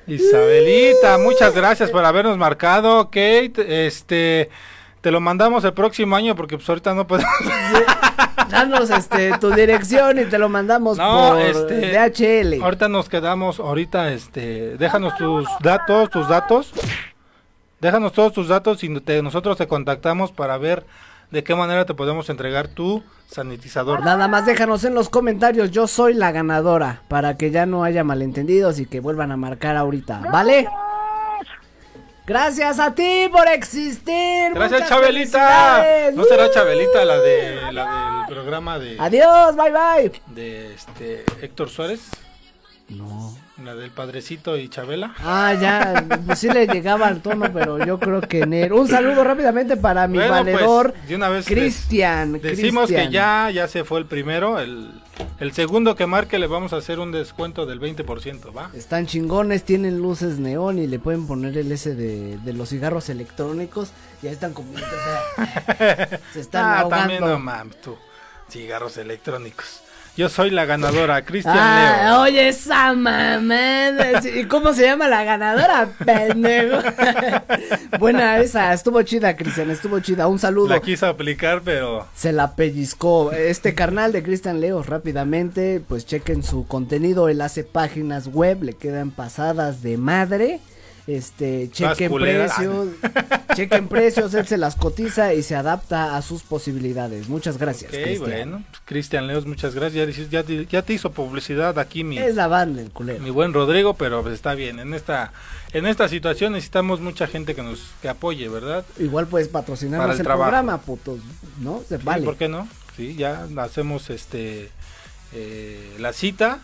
C: Isabelita, muchas gracias por habernos marcado, Kate. Este, te lo mandamos el próximo año porque pues ahorita no podemos.
A: Danos este tu dirección y te lo mandamos
C: No,
A: por
C: este,
A: DHL.
C: Ahorita nos quedamos, ahorita, este, déjanos tus datos, tus datos. Déjanos todos tus datos y te- nosotros te contactamos para ver de qué manera te podemos entregar tu sanitizador.
A: Nada más déjanos en los comentarios, yo soy la ganadora, para que ya no haya malentendidos y que vuelvan a marcar ahorita, ¿vale? Gracias a ti por existir.
C: Gracias,
A: muchas
C: Chabelita. ¿No será Chabelita la de la del programa de
A: Adiós, bye bye.
C: de este Héctor Suárez?
A: No.
C: La del Padrecito y Chabela.
A: Ah, ya, pues sí le llegaba al tono, pero yo creo que en él. Un saludo rápidamente para mi
C: Bueno, pues,
A: valedor
C: de una vez
A: Cristian.
C: Decimos que ya ya se fue el primero, el, el segundo que marque le vamos a hacer un descuento del 20%, ¿va?
A: Están chingones, tienen luces neón y le pueden poner el S de, de los cigarros electrónicos. Ya están como. o sea, *laughs* se están
C: ah,
A: ahogando.
C: también no mames tú. Cigarros electrónicos. Yo soy la ganadora, Cristian
A: Ah,
C: Leo.
A: oye, esa mamada. ¿Y cómo se llama la ganadora? Pendejo. *laughs* Buena esa, estuvo chida, Cristian, estuvo chida. Un saludo.
C: La quiso aplicar, pero
A: Se la pellizcó. Este carnal de Cristian Leos rápidamente, pues chequen su contenido. Él hace páginas web, le quedan pasadas de madre. Este, chequen precios, *laughs* chequen precios, él se las cotiza y se adapta a sus posibilidades. Muchas gracias,
C: Ok,
A: Cristian.
C: bueno, pues, Cristian Leos, muchas gracias. Ya, ya, te- ya te hizo publicidad aquí mi,
A: Es la banda el culero.
C: mi buen Rodrigo, pero pues está bien. En esta en esta situación necesitamos mucha gente que nos que apoye, ¿verdad?
A: Igual puedes patrocinarnos
C: Para
A: el, programa, putos, ¿no? Se
C: Sí,
A: vale.
C: ¿Por qué no? Sí, ya hacemos este eh, la cita.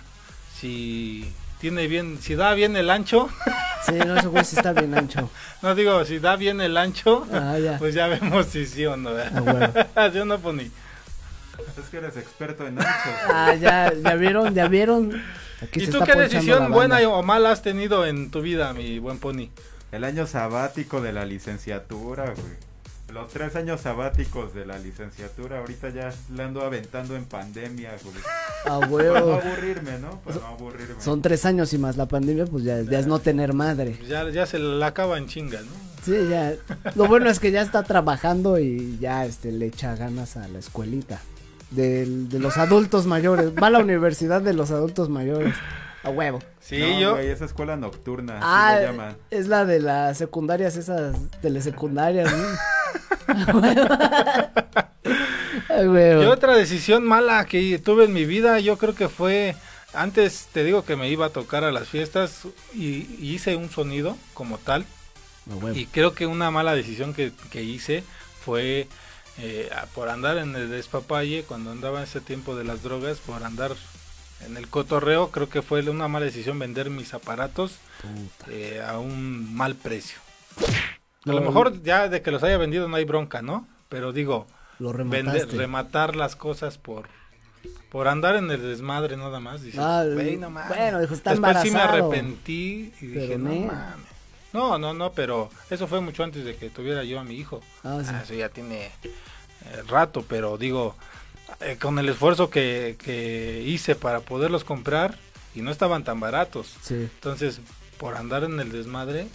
C: Si tiene bien, si da bien el ancho, *laughs*
A: Sí, no, ese güey sí está bien ancho. *laughs*
C: no digo, si da bien el ancho,
A: Ah, ya.
C: pues ya vemos si sí o no.
A: Ah, bueno. *laughs*
C: ¿Sí o no, Pony?
N: Es que eres experto en anchos. *laughs*
A: Ah, ya, ya vieron, ya vieron. Aquí
C: ¿Y
A: se
C: tú
A: está
C: qué decisión buena o mala has tenido en tu vida, mi buen Pony?
N: El año sabático de la licenciatura, güey. Los tres años sabáticos de la licenciatura, ahorita ya le ando aventando en pandemia, güey.
A: Ah,
N: Para no
A: huevo.
N: aburrirme, ¿no? Para no aburrirme.
A: Son tres años y más la pandemia, pues ya, ya es no tener madre.
C: Ya, ya se la acaba en chinga, ¿no?
A: Sí, ya. Lo bueno es que ya está trabajando y ya este le echa ganas a la escuelita. Del- de los adultos mayores. Va a la universidad de los adultos mayores. A huevo.
C: Sí,
N: no,
C: yo.
N: güey, esa escuela nocturna,
A: Ah, es la de las secundarias, esas telesecundarias, ¿no? *laughs* A huevo.
C: Y otra decisión mala que tuve en mi vida, yo creo que fue, antes te digo que me iba a tocar a las fiestas y, y hice un sonido como tal.
A: A huevo.
C: Y creo que una mala decisión que, que hice fue eh, por andar en el despapalle, cuando andaba en ese tiempo de las drogas, por andar en el cotorreo, creo que fue una mala decisión vender mis aparatos eh, a un mal precio. A lo mejor ya de que los haya vendido no hay bronca, ¿no? Pero digo,
A: Lo
C: vender,
A: remataste.
C: rematar las cosas por por andar en el desmadre nada más. Dices,
A: Ah,
C: "Güey, no mames".
A: bueno, dijo, está
C: Después sí me arrepentí y dije, no mames. No, no, no, pero eso fue mucho antes de que tuviera yo a mi hijo.
A: Ah, sí.
C: Ah, eso ya tiene eh, rato, pero digo, eh, con el esfuerzo que, que hice para poderlos comprar y no estaban tan baratos.
A: Sí.
C: Entonces, por andar en el desmadre,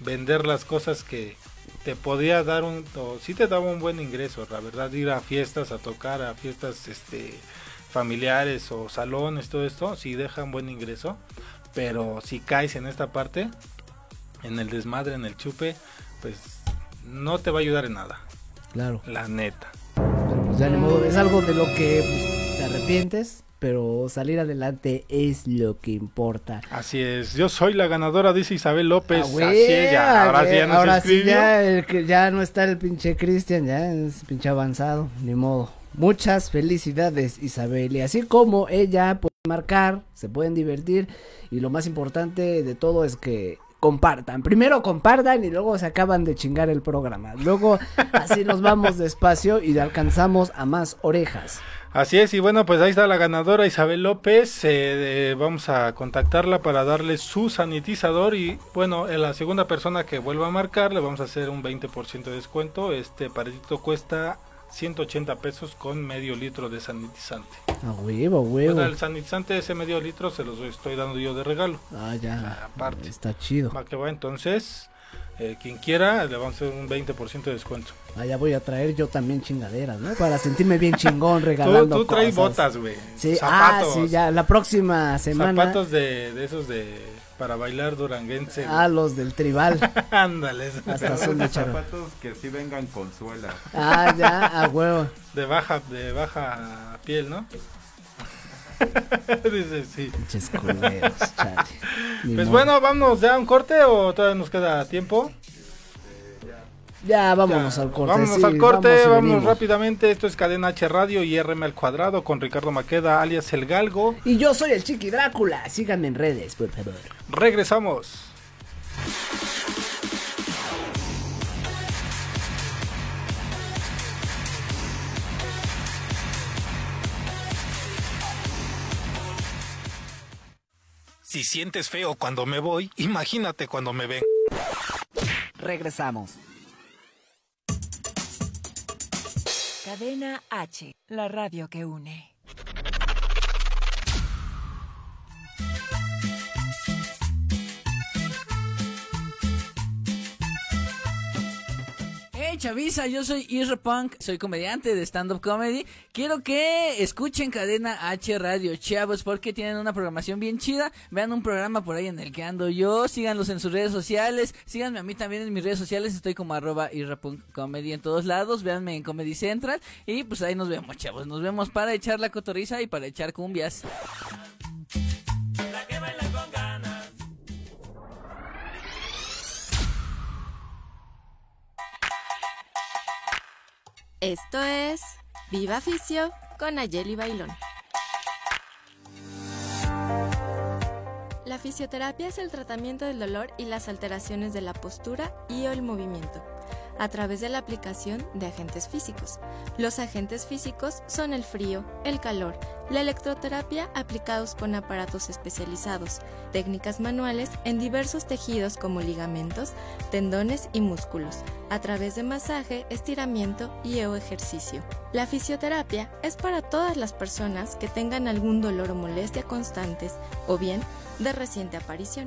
C: vender las cosas que te podía dar un, o sí te daba un buen ingreso, la verdad, ir a fiestas, a tocar, a fiestas este familiares o salones, todo esto, sí deja un buen ingreso, pero si caes en esta parte, en el desmadre, en el chupe, pues no te va a ayudar en nada,
A: Claro.
C: la neta.
A: Ya ni modo, es algo de lo que pues, te arrepientes, pero salir adelante es lo que importa.
C: Así es, yo soy la ganadora, dice Isabel López.
A: Ah,
C: Así
A: güey,
C: es, ya, ahora sí ya
A: ahora sí ya, el ya no está el pinche Cristian, ya es pinche avanzado, ni modo. Muchas felicidades Isabel y así como ella puede marcar, se pueden divertir y lo más importante de todo es que compartan. Primero compartan y luego se acaban de chingar el programa. Luego así nos vamos despacio y alcanzamos a más orejas.
C: Así es, y bueno, pues ahí está la ganadora Isabel López. eh, eh, vamos a contactarla para darle su sanitizador. Y bueno, en la segunda persona que vuelva a marcar, le vamos a hacer un 20% de descuento. Este paredito cuesta 180 pesos con medio litro de sanitizante.
A: A huevo, huevo.
C: Bueno, el sanitizante, ese medio litro, se los estoy dando yo de regalo.
A: Ah, ya.
C: Aparte.
A: Está chido.
C: Va que va, entonces, eh, quien quiera, le vamos a hacer un 20% de descuento.
A: Ah, ya voy a traer yo también chingaderas, ¿no? Para sentirme bien chingón *laughs* regalando
C: Tú, tú traes
A: cosas.
C: botas, güey.
A: Sí,
C: zapatos.
A: ah, sí, ya, la próxima semana.
C: Zapatos de, de esos de para bailar duranguense.
A: Ah, los del tribal. *laughs*
C: Ándale.
A: Hasta son de
N: zapatos que sí vengan con suela.
A: Ah, ya, a huevo.
C: De baja, de baja piel, ¿no? *laughs* Dice, sí.
A: Pinches culeros, chale. *laughs*
C: Pues
A: modo.
C: bueno, vamos ya a un corte o todavía nos queda tiempo.
A: Ya, vámonos
C: Ya,
A: al corte.
C: Vámonos
A: sí,
C: al corte,
A: vamos
C: vamos rápidamente. Esto es Cadena H Radio y RM al cuadrado con Ricardo Maqueda, alias El Galgo.
A: Y yo soy el Chiqui Drácula. Síganme en redes, por favor.
C: Regresamos. Si sientes feo cuando me voy, imagínate cuando me ven.
A: Regresamos.
K: Cadena H, la radio que une.
O: Hey Chavisa, yo soy Isra soy comediante de stand-up comedy. Quiero que escuchen Cadena H Radio Chavos porque tienen una programación bien chida. Vean un programa por ahí en el que ando yo, síganlos en sus redes sociales, síganme a mí también en mis redes sociales, estoy como arroba Isra Comedy en todos lados, véanme en Comedy Central y pues ahí nos vemos chavos, nos vemos para echar la cotorriza y para echar cumbias.
P: Esto es Viva Ficio con Ayeli Bailón. La fisioterapia es el tratamiento del dolor y las alteraciones de la postura y o el movimiento a través de la aplicación de agentes físicos. Los agentes físicos son el frío, el calor, la electroterapia aplicados con aparatos especializados, técnicas manuales en diversos tejidos como ligamentos, tendones y músculos, a través de masaje, estiramiento y o ejercicio. La fisioterapia es para todas las personas que tengan algún dolor o molestia constantes o bien de reciente aparición.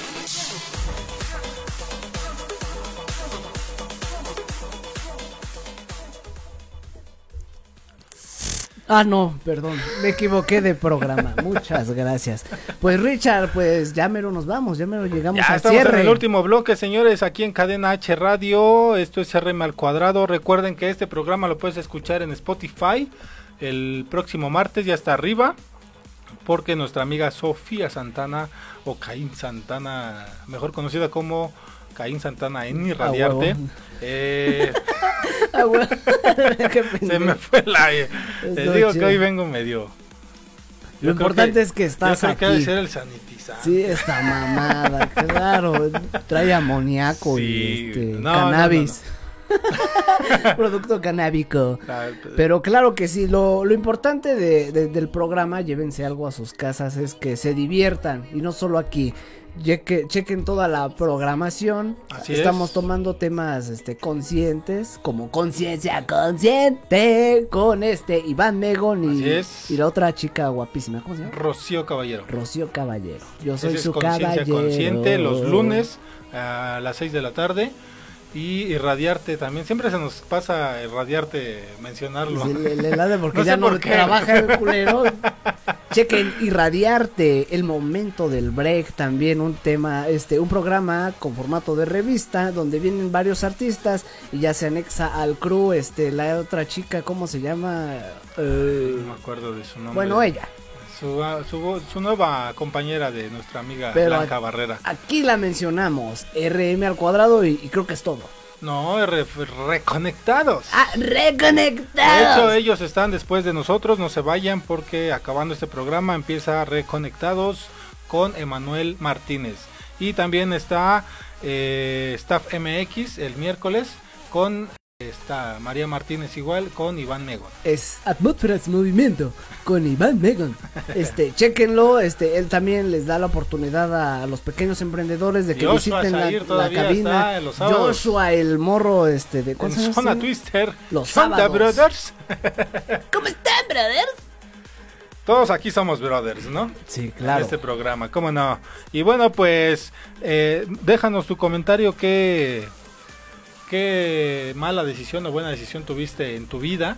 A: Ah, no, perdón, me equivoqué de programa. *laughs* Muchas gracias. Pues Richard, pues ya mero nos vamos, ya mero llegamos
C: Ya
A: al
C: estamos
A: cierre.
C: en el último bloque, señores, aquí en Cadena H Radio. Esto es RM al cuadrado. Recuerden que este programa lo puedes escuchar en Spotify el próximo martes, ya está arriba. Porque nuestra amiga Sofía Santana, o Caín Santana, mejor conocida como Caín Santana en Irradiarte, eh, *laughs* *laughs* se me fue la... Te
A: Estuvo
C: digo que hoy vengo medio...
A: Lo
C: Yo
A: importante es que estás
C: yo creo que ha de
A: aquí.
C: ser el sanitizante.
A: Sí, esta mamada, *laughs* claro. Trae amoníaco
C: Sí,
A: y este,
C: no,
A: cannabis. Producto canábico.
C: Ah,
A: Pero claro que sí, lo, lo importante de- de- del programa, llévense algo a sus casas, es que se diviertan. Y no solo aquí. Cheque- chequen toda la programación.
C: Así
A: Estamos
C: es.
A: tomando temas este, conscientes, como conciencia consciente, con este Iván Megon y, la otra chica guapísima. ¿Cómo se llama?
C: Rocío Caballero.
A: Rocío Caballero. Yo soy
C: Ese es
A: su
C: Conciencia
A: caballero.
C: Consciente los lunes a las 6 de la tarde. Y irradiarte también. Siempre se nos pasa irradiarte mencionarlo.
A: Sí, le, le late porque
C: No
A: ya no
C: por
A: trabaja el culero. Chequen Irradiarte, el momento del break, también un tema, este, un programa con formato de revista donde vienen varios artistas y ya se anexa al crew, este, la otra chica, ¿cómo se llama? Eh,
C: No me acuerdo de su nombre.
A: bueno, ella.
C: Su, ah, su, su nueva compañera de nuestra amiga
A: Pero
C: Blanca Barrera.
A: Aquí la mencionamos, RM al cuadrado y, y creo que es todo.
C: No, re- reconectados.
A: Ah,
C: De hecho,
A: reconectados.
C: ellos están después de nosotros, no se vayan porque acabando este programa empieza Reconectados con Emanuel Martínez. Y también está eh, Staff MX el miércoles con está María Martínez igual con Iván Megon.
A: Es Atmósferas Movimiento con Iván Megon. Este, chequenlo, este, él también les da la oportunidad a, los pequeños emprendedores de que
C: Joshua
A: visiten la-
C: Zahir
A: la,
C: todavía
A: cabina.
C: los.
A: Joshua, el morro, este, de
C: En
A: ¿cuántos años
C: Zona
A: tiene?
C: Twister.
A: Los sábados.
C: Brothers.
A: ¿Cómo están, brothers?
C: Todos aquí somos brothers, ¿no?
A: Sí, claro.
C: En este programa, ¿cómo no? Y bueno, pues eh, déjanos tu comentario qué, qué mala decisión o buena decisión tuviste en tu vida.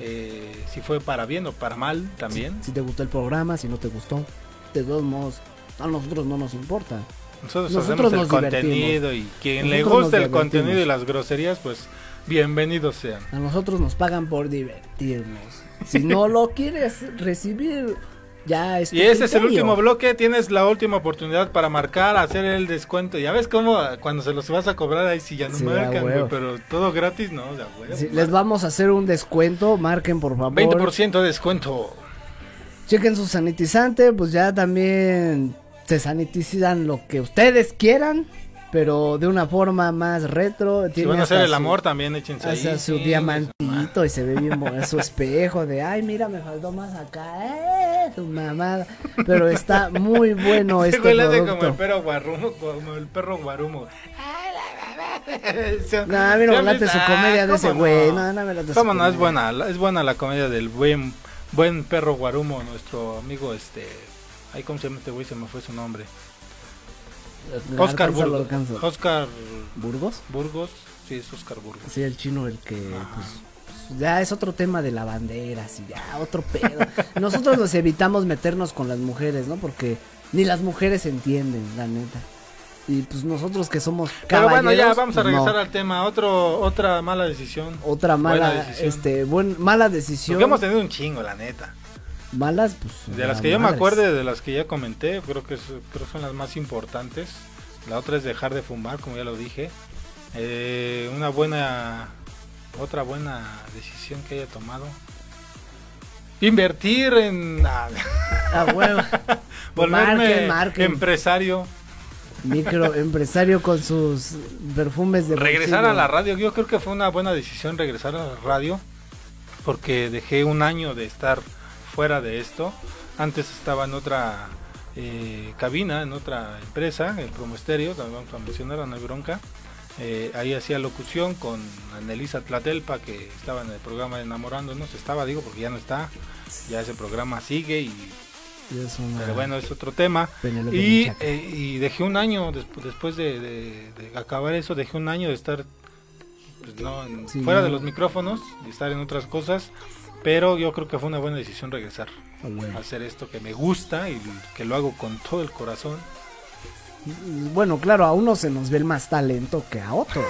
C: eh, si fue para bien o para mal también.
A: Si te gustó el programa, si no te gustó, de todos modos, a nosotros no nos importa.
C: Nosotros,
A: Nosotros
C: hacemos el contenido y quien le guste el contenido y las groserías, pues bienvenidos sean.
A: A nosotros nos pagan por divertirnos. Si no lo quieres recibir, Ya es
C: Y ese es el último bloque, tienes la última oportunidad para marcar, hacer el descuento. Ya ves cómo cuando se los vas a cobrar ahí sí ya no
A: Sí,
C: marcan, güey, pero todo gratis, no, ya güey.
A: Sí, les vamos a hacer un descuento, marquen por favor.
C: 20% de descuento.
A: Chequen su sanitizante, pues ya también se sanitizan lo que ustedes quieran, pero de una forma más retro.
C: Si van a hacer el
A: su-
C: amor también, échense ahí.
A: hasta su
C: sí,
A: diamantito y se ve bien bonito *laughs* su espejo de ay mira me faltó más acá eh, su mamada pero está muy bueno *laughs* este
C: hace como el
A: producto
C: perro guarumo, como el perro guarumo. *laughs*
A: no, a mí no me late su comedia de ese
C: ¿cómo
A: güey
C: no?
A: no, no me late.
C: Es buena, la- es buena la comedia del buen, buen perro guarumo, nuestro amigo este... Ay, ¿cómo se llama este güey? Se me fue su nombre. Oscar Burgos. Oscar
A: Burgos
C: Burgos. Sí, es Oscar Burgos.
A: sí el chino el que pues, pues, ya es otro tema de la bandera sí ya otro pedo *laughs* nosotros nos evitamos meternos con las mujeres no porque ni las mujeres entienden la neta y pues nosotros que somos
C: Pero bueno, ya
A: caballeros,
C: vamos a
A: pues, no.
C: regresar al tema. Otro, otra mala decisión.
A: otra mala
C: decisión.
A: este buen mala decisión
C: Porque hemos tenido un chingo, la neta.
A: Malas pues
C: De las que yo me acuerde, de las que ya comenté, creo que, es- creo son las más importantes. La otra es dejar de fumar, como ya lo dije. Eh, una buena, otra buena decisión que haya tomado. Invertir en... ah, *laughs*
A: a huevo *laughs*
C: volverme
A: Marquen, marquen.
C: empresario.
A: microempresario *laughs* con sus perfumes de
C: Regresar
A: bolsillo.
C: a la radio, yo creo que fue una buena decisión regresar a la radio, porque dejé un año de estar fuera de esto. Antes estaba en otra eh, cabina, en otra empresa, el Promo Estéreo, también vamos a mencionar, no hay bronca. Eh, ahí hacía locución con Anelisa Tlatelpa, que estaba en el programa Enamorándonos, estaba, digo, porque ya no está, ya ese programa sigue y
A: Y es una-
C: pero bueno, es otro tema. Y, eh, y dejé un año, despu- después de, de- de acabar eso, dejé un año de estar pues, no, en-
A: Sí,
C: fuera
A: no.
C: de los micrófonos, de estar en otras cosas. Pero yo creo que fue una buena decisión regresar
A: Ah, bueno.
C: a hacer esto que me gusta y que lo hago con todo el corazón.
A: Bueno, claro, a uno se nos ve el más talento que a otros.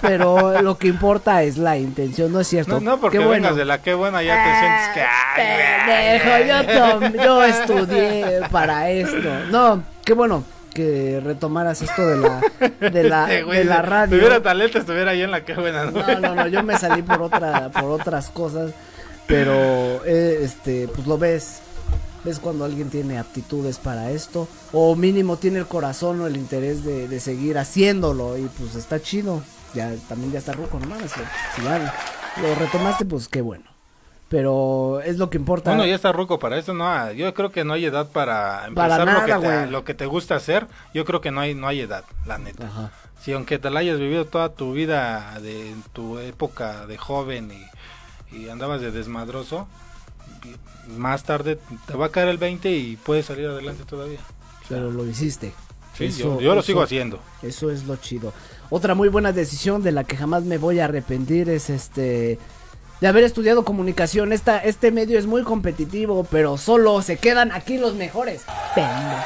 A: Pero lo que importa es la intención, ¿no es cierto?
C: No, no porque
A: Qué bueno.
C: vengas de la que buena ya te sientes que... ay,
A: Pendejo, yo, tom- yo estudié para esto. No, qué bueno que retomaras esto de la, de la, *laughs*
C: Este güey,
A: de la
C: Si
A: radio.
C: tuviera talento estuviera ahí en la que buena. ¿no?
A: No, no, no, yo me salí por otra, por otras cosas, pero eh, este, pues lo ves, ves cuando alguien tiene aptitudes para esto, o mínimo tiene el corazón o el interés de, de seguir haciéndolo, y pues está chido, ya, también ya está ruco, no mames, si ya lo retomaste, pues qué bueno, pero es lo que importa.
C: Bueno, ya está ruco para eso, no, yo creo que no hay edad para
A: Para
C: empezar lo,
A: nada,
C: que te, lo que te gusta hacer, yo creo que no hay, no hay edad, la neta.
A: Ajá.
C: Si aunque te la hayas vivido toda tu vida de en tu época de joven y, y andabas de desmadroso, más tarde te va a caer el 20 y puedes salir adelante todavía.
A: Pero lo hiciste.
C: Sí, yo- yo lo sigo haciendo.
A: Eso es lo chido. Otra muy buena decisión de la que jamás me voy a arrepentir es este de haber estudiado comunicación. Esta, este medio es muy competitivo, pero solo se quedan aquí los mejores. *laughs* Pendejos.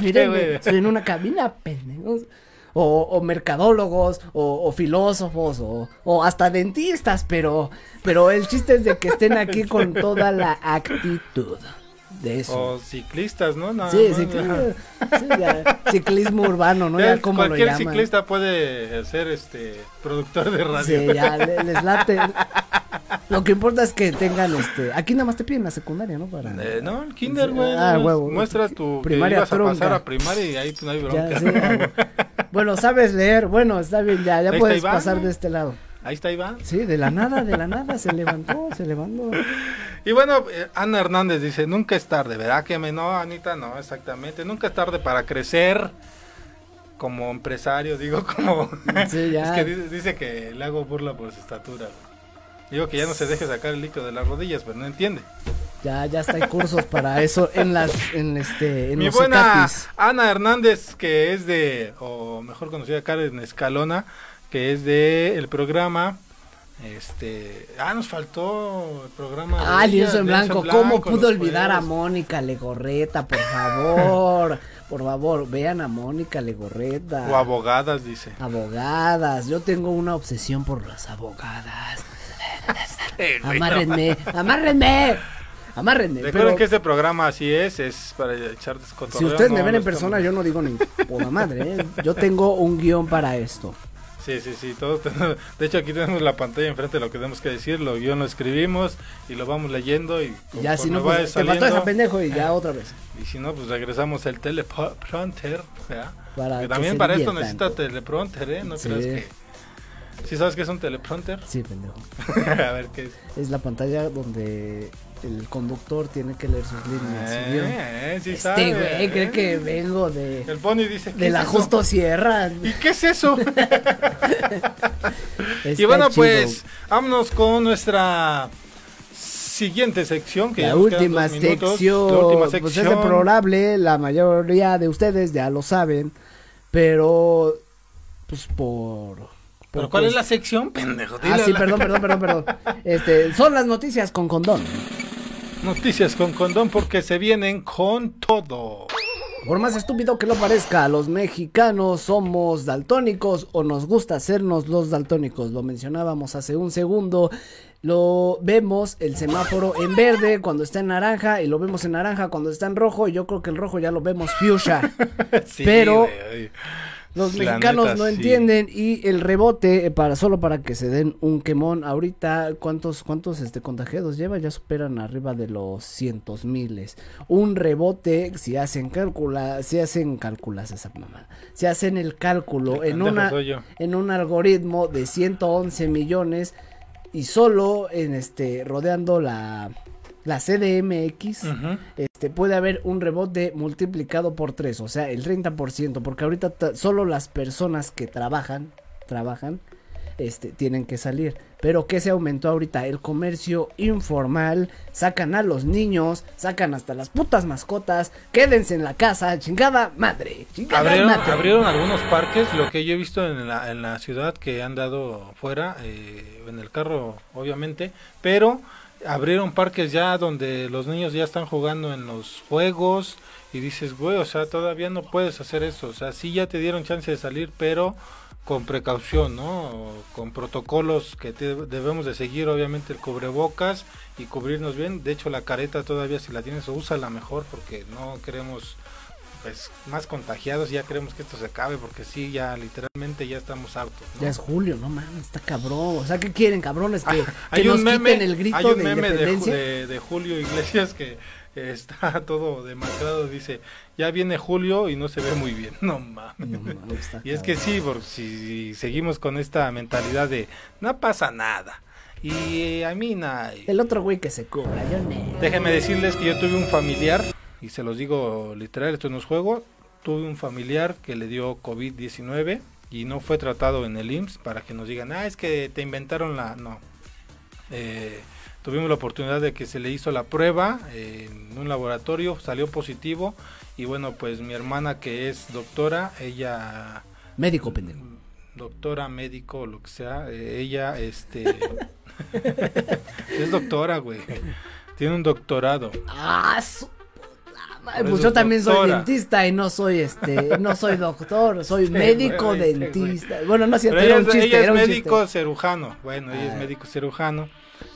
A: Miren,
C: güey?
A: estoy en una cabina, pendejos. O, o mercadólogos, o, o filósofos, o, o hasta dentistas, pero, pero el chiste es de que estén aquí con *laughs* toda la actitud de eso.
C: O ciclistas, ¿no? Nada
A: Sí, ciclismo,
C: ajá. *laughs*
A: sí, ya, ciclismo urbano, ¿no?
C: Ya
A: Ya como lo
C: cualquier
A: llaman.
C: ciclista puede ser este productor de radio.
A: Sí, ya le- les late. *laughs* Lo que importa es que tengan este. Aquí nada más te piden la secundaria, ¿no? Para.
C: Eh, no, el kinder, güey.
A: Ah, huevo.
C: Muestra tu
A: Primaria
C: que ibas a pasar a primaria y ahí pues, no hay
A: Ya,
C: bronca.
A: sí, ah, bueno, sabes leer. Bueno, está bien, ya, ya
C: Ahí
A: puedes
C: Iván,
A: pasar
C: ¿no?
A: de este lado.
C: Ahí está Iván.
A: Sí, de la nada, de la nada, se levantó, se levantó.
C: Y bueno, eh, Ana Hernández dice, nunca es tarde, ¿verdad que me no, Anita? No, exactamente, nunca es tarde para crecer como empresario, digo, *laughs* como...
A: Sí, ya.
C: es que dice, dice que le hago burla por su estatura. Digo que ya no se deje sacar el líquido de las rodillas, pero no entiende.
A: Ya, ya está, hay cursos para eso en las, en este, en
C: Mi
A: los
C: buena. Ana Hernández, que es de, o mejor conocida Karen Escalona, que es de el programa... Este, ah, nos faltó el programa. de
A: Ah, lienzo en blanco.
C: en
A: ¿Cómo
C: Blanco,
A: pudo olvidar a. Mónica Legorreta? Por favor, por favor, vean a Mónica Legorreta.
C: O abogadas, dice.
A: Abogadas, yo tengo una obsesión por las abogadas.
C: Eh,
A: Amárrenme, amárrenme. Amárrenme.
C: Recuerden
A: pero
C: que este programa así es, es para echar descotorreo.
A: si ustedes me ven en
C: estamos-
A: persona, yo no digo ni puta madre. ¿eh? Yo tengo un guion para esto.
C: Sí, sí, sí, todo *laughs* tenemos- De hecho, aquí tenemos la pantalla enfrente de lo que tenemos que decir, lo guion lo escribimos y lo vamos leyendo y
A: Ya si no, pues, te mató esa pendejo y ya otra vez.
C: Y si no, pues regresamos el teleprompter.
A: Para
C: Que también para esto necesita teleprompter, ¿eh? No
A: Sí.
C: creas que... ¿Sí sabes qué es un teleprompter?
A: Sí, pendejo. *laughs*
C: A ver qué es.
A: Es la pantalla donde el conductor tiene que leer sus líneas.
C: Eh, sí
A: este
C: sabe,
A: güey cree
C: ¿eh?
A: que vengo de,
C: El Pony dice ¿qué
A: de la? Justo Sierra.
C: ¿Y qué es eso? *laughs* y bueno,
A: chido.
C: pues vámonos con nuestra siguiente sección. Que
A: la
C: ya
A: última,
C: minutos.
A: sección,
C: La última
A: pues es
C: sección.
A: deplorable, la mayoría de ustedes ya lo saben, pero pues por...
C: ¿Pero cuál es la sección, pendejo?
A: Ah, sí,
C: la-
A: perdón, perdón, perdón, perdón. *laughs* Este, son las noticias con condón.
C: Noticias con condón porque se vienen con todo.
A: Por más estúpido que lo parezca, los mexicanos somos daltónicos o nos gusta hacernos los daltónicos. Lo mencionábamos hace un segundo. Lo vemos el semáforo en verde cuando está en naranja y lo vemos en naranja cuando está en rojo. Y yo creo que el rojo ya lo vemos fuchsia. *laughs*
C: Sí,
A: Pero. Los
C: La
A: mexicanos
C: neta,
A: no
C: sí.
A: entienden y el rebote eh, para solo para que se den un quemón ahorita cuántos cuántos este contagiados lleva ya superan arriba de los cientos miles. Un rebote si hacen cálcula si hacen cálculas esa mamá si hacen el cálculo
C: El
A: en una en un algoritmo de 111 millones y solo en este rodeando la la CDMX este, puede haber un rebote multiplicado por 3, o sea, el 30%, porque ahorita ta- solo las personas que trabajan, trabajan, este, tienen que salir. Pero ¿qué se aumentó ahorita? El comercio informal, sacan a los niños, sacan hasta las putas mascotas, quédense en la casa, chingada madre, chingada
C: Abrieron,
A: madre.
C: abrieron algunos parques, lo que yo he visto en la, en la ciudad que han dado fuera, eh, en el carro obviamente, pero abrieron parques ya donde los niños ya están jugando en los juegos y dices, güey, o sea, todavía no puedes hacer eso, o sea, sí ya te dieron chance de salir, pero con precaución, ¿no? Con protocolos que te- debemos de seguir, obviamente el cubrebocas y cubrirnos bien, de hecho la careta todavía si la tienes úsala mejor porque no queremos pues más contagiados, ya queremos que esto se acabe porque sí, ya literalmente ya estamos hartos. ¿no?
A: Ya es julio, no mames, está cabrón. O sea, ¿qué quieren, cabrones? Que, que
C: Hay
A: nos
C: un meme,
A: quiten el grito
C: hay un
A: de
C: meme de,
A: independencia.
C: de- de Julio Iglesias que eh, está *laughs* todo demacrado, dice, ya viene Julio y no se ve muy bien, *laughs* no mames.
A: está
C: y es que sí, porque si seguimos con esta mentalidad de no pasa nada. Y a mí nada.
A: El otro güey que se cobra, yo ne.
C: Déjenme decirles que yo tuve un familiar, y se los digo literal, esto no es juego, tuve un familiar que le dio COVID-19 y no fue tratado en el IMSS para que nos digan, ah, es que te inventaron la... No. Eh, tuvimos la oportunidad de que se le hizo la prueba en un laboratorio, salió positivo y bueno, pues mi hermana que es doctora, ella...
A: Médico pendejo.
C: Doctora, médico, lo que sea, eh, ella, este... *laughs* es doctora, güey. Tiene un doctorado.
A: Ah, su Pues yo también soy dentista y no soy este, no soy doctor, soy *laughs*
C: Sí,
A: médico dentista. Bueno, no es cierto, era un
C: es-
A: chiste,
C: ella es
A: era un
C: médico
A: chiste.
C: cirujano. Bueno, ella es médico cirujano.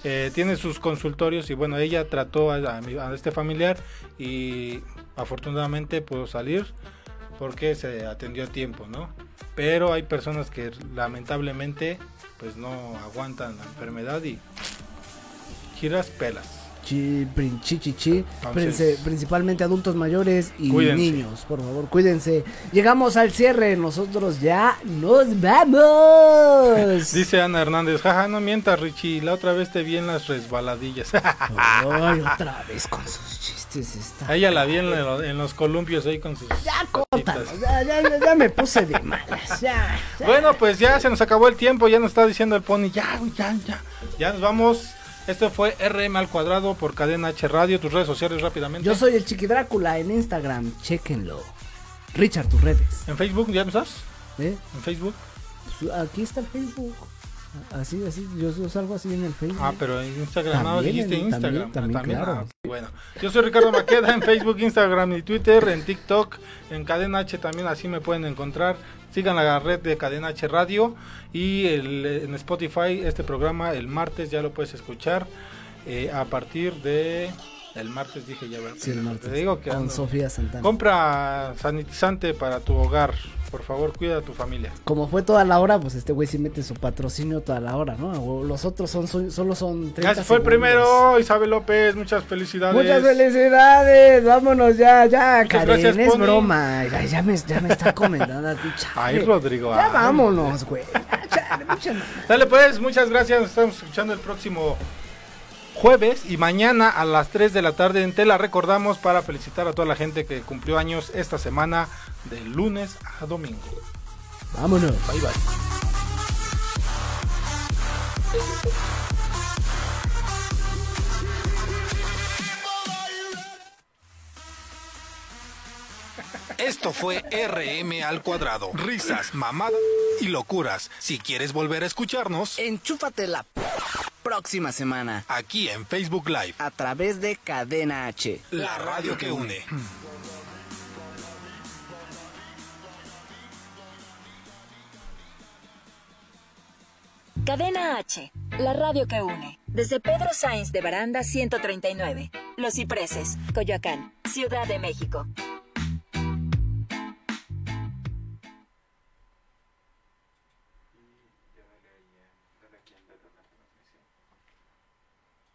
C: Eh, tiene sus consultorios y bueno, ella trató a, a este familiar y afortunadamente pudo salir porque se atendió a tiempo, ¿no? Pero hay personas que lamentablemente pues no aguantan la enfermedad y giras pelas.
A: Chi, prin- chi, chi, chi.
C: Entonces-
A: Prince- principalmente adultos mayores y
C: Cuídense.
A: niños, por favor, cuídense. Llegamos al cierre, nosotros ya nos vamos.
C: Dice Ana Hernández, jaja, no mientas Richie, la otra vez te vi en las resbaladillas.
A: Ay, *laughs* otra vez con sus chistes está.
C: A ella la vi en, en los columpios ahí con sus...
A: Ya, córtalo, ya, ya, ya, me puse de malas, ya.
C: Bueno, pues ya se nos acabó el tiempo, ya nos está diciendo el pony, ya, ya, ya. Ya nos vamos. Esto fue RM al cuadrado por Cadena H Radio, tus redes sociales rápidamente.
A: Yo soy el Chiqui Drácula en Instagram, chequenlo. Richard, tus redes.
C: ¿En Facebook ya no estás?
A: ¿Eh?
C: ¿En Facebook?
A: Aquí está el Facebook. Así, así, yo, yo salgo así en el Facebook.
C: Ah, pero en Instagram, no,
A: También,
C: dijiste
A: en-
C: Instagram.
A: también, también, claro.
C: Ah, bueno, yo soy Ricardo Maqueda en Facebook, Instagram y Twitter, en TikTok, en Cadena H también, así me pueden encontrar. Sigan la red de Cadena H Radio y en Spotify este programa el martes ya lo puedes escuchar eh, a partir de El martes dije ya, ¿verdad?
A: Sí, el martes.
C: Te digo que
A: Con
C: ando.
A: Sofía Santana.
C: Compra sanitizante para tu hogar. Por favor, cuida a tu familia.
A: Como fue toda la hora, pues este güey sí mete su patrocinio toda la hora, ¿no? Los otros son, son- solo son 30
C: Ya se fue el primero, Isabel López. Muchas felicidades.
A: Muchas felicidades, vámonos ya, ya,
C: Muchas
A: Karen,
C: gracias,
A: es
C: Pony.
A: broma. Ay, ya, me, ya me está comentando a ti. *laughs*
C: Ay, Rodrigo.
A: Ya
C: ay.
A: vámonos, güey.
C: Dale pues, muchas gracias. Nos estamos escuchando el próximo jueves y mañana a las 3 de la tarde en Tela recordamos para felicitar a toda la gente que cumplió años esta semana de lunes a domingo.
A: Vámonos.
C: Bye bye.
B: Esto fue RM al cuadrado. Risas, mamadas y locuras. Si quieres volver a escucharnos,
Q: Enchúfate la próxima semana
B: aquí en Facebook Live,
Q: a través de Cadena H.
B: la radio que une.
K: Cadena H, la radio que une. Desde Pedro Sainz de Baranda 139, Los Cipreses, Coyoacán, Ciudad de México.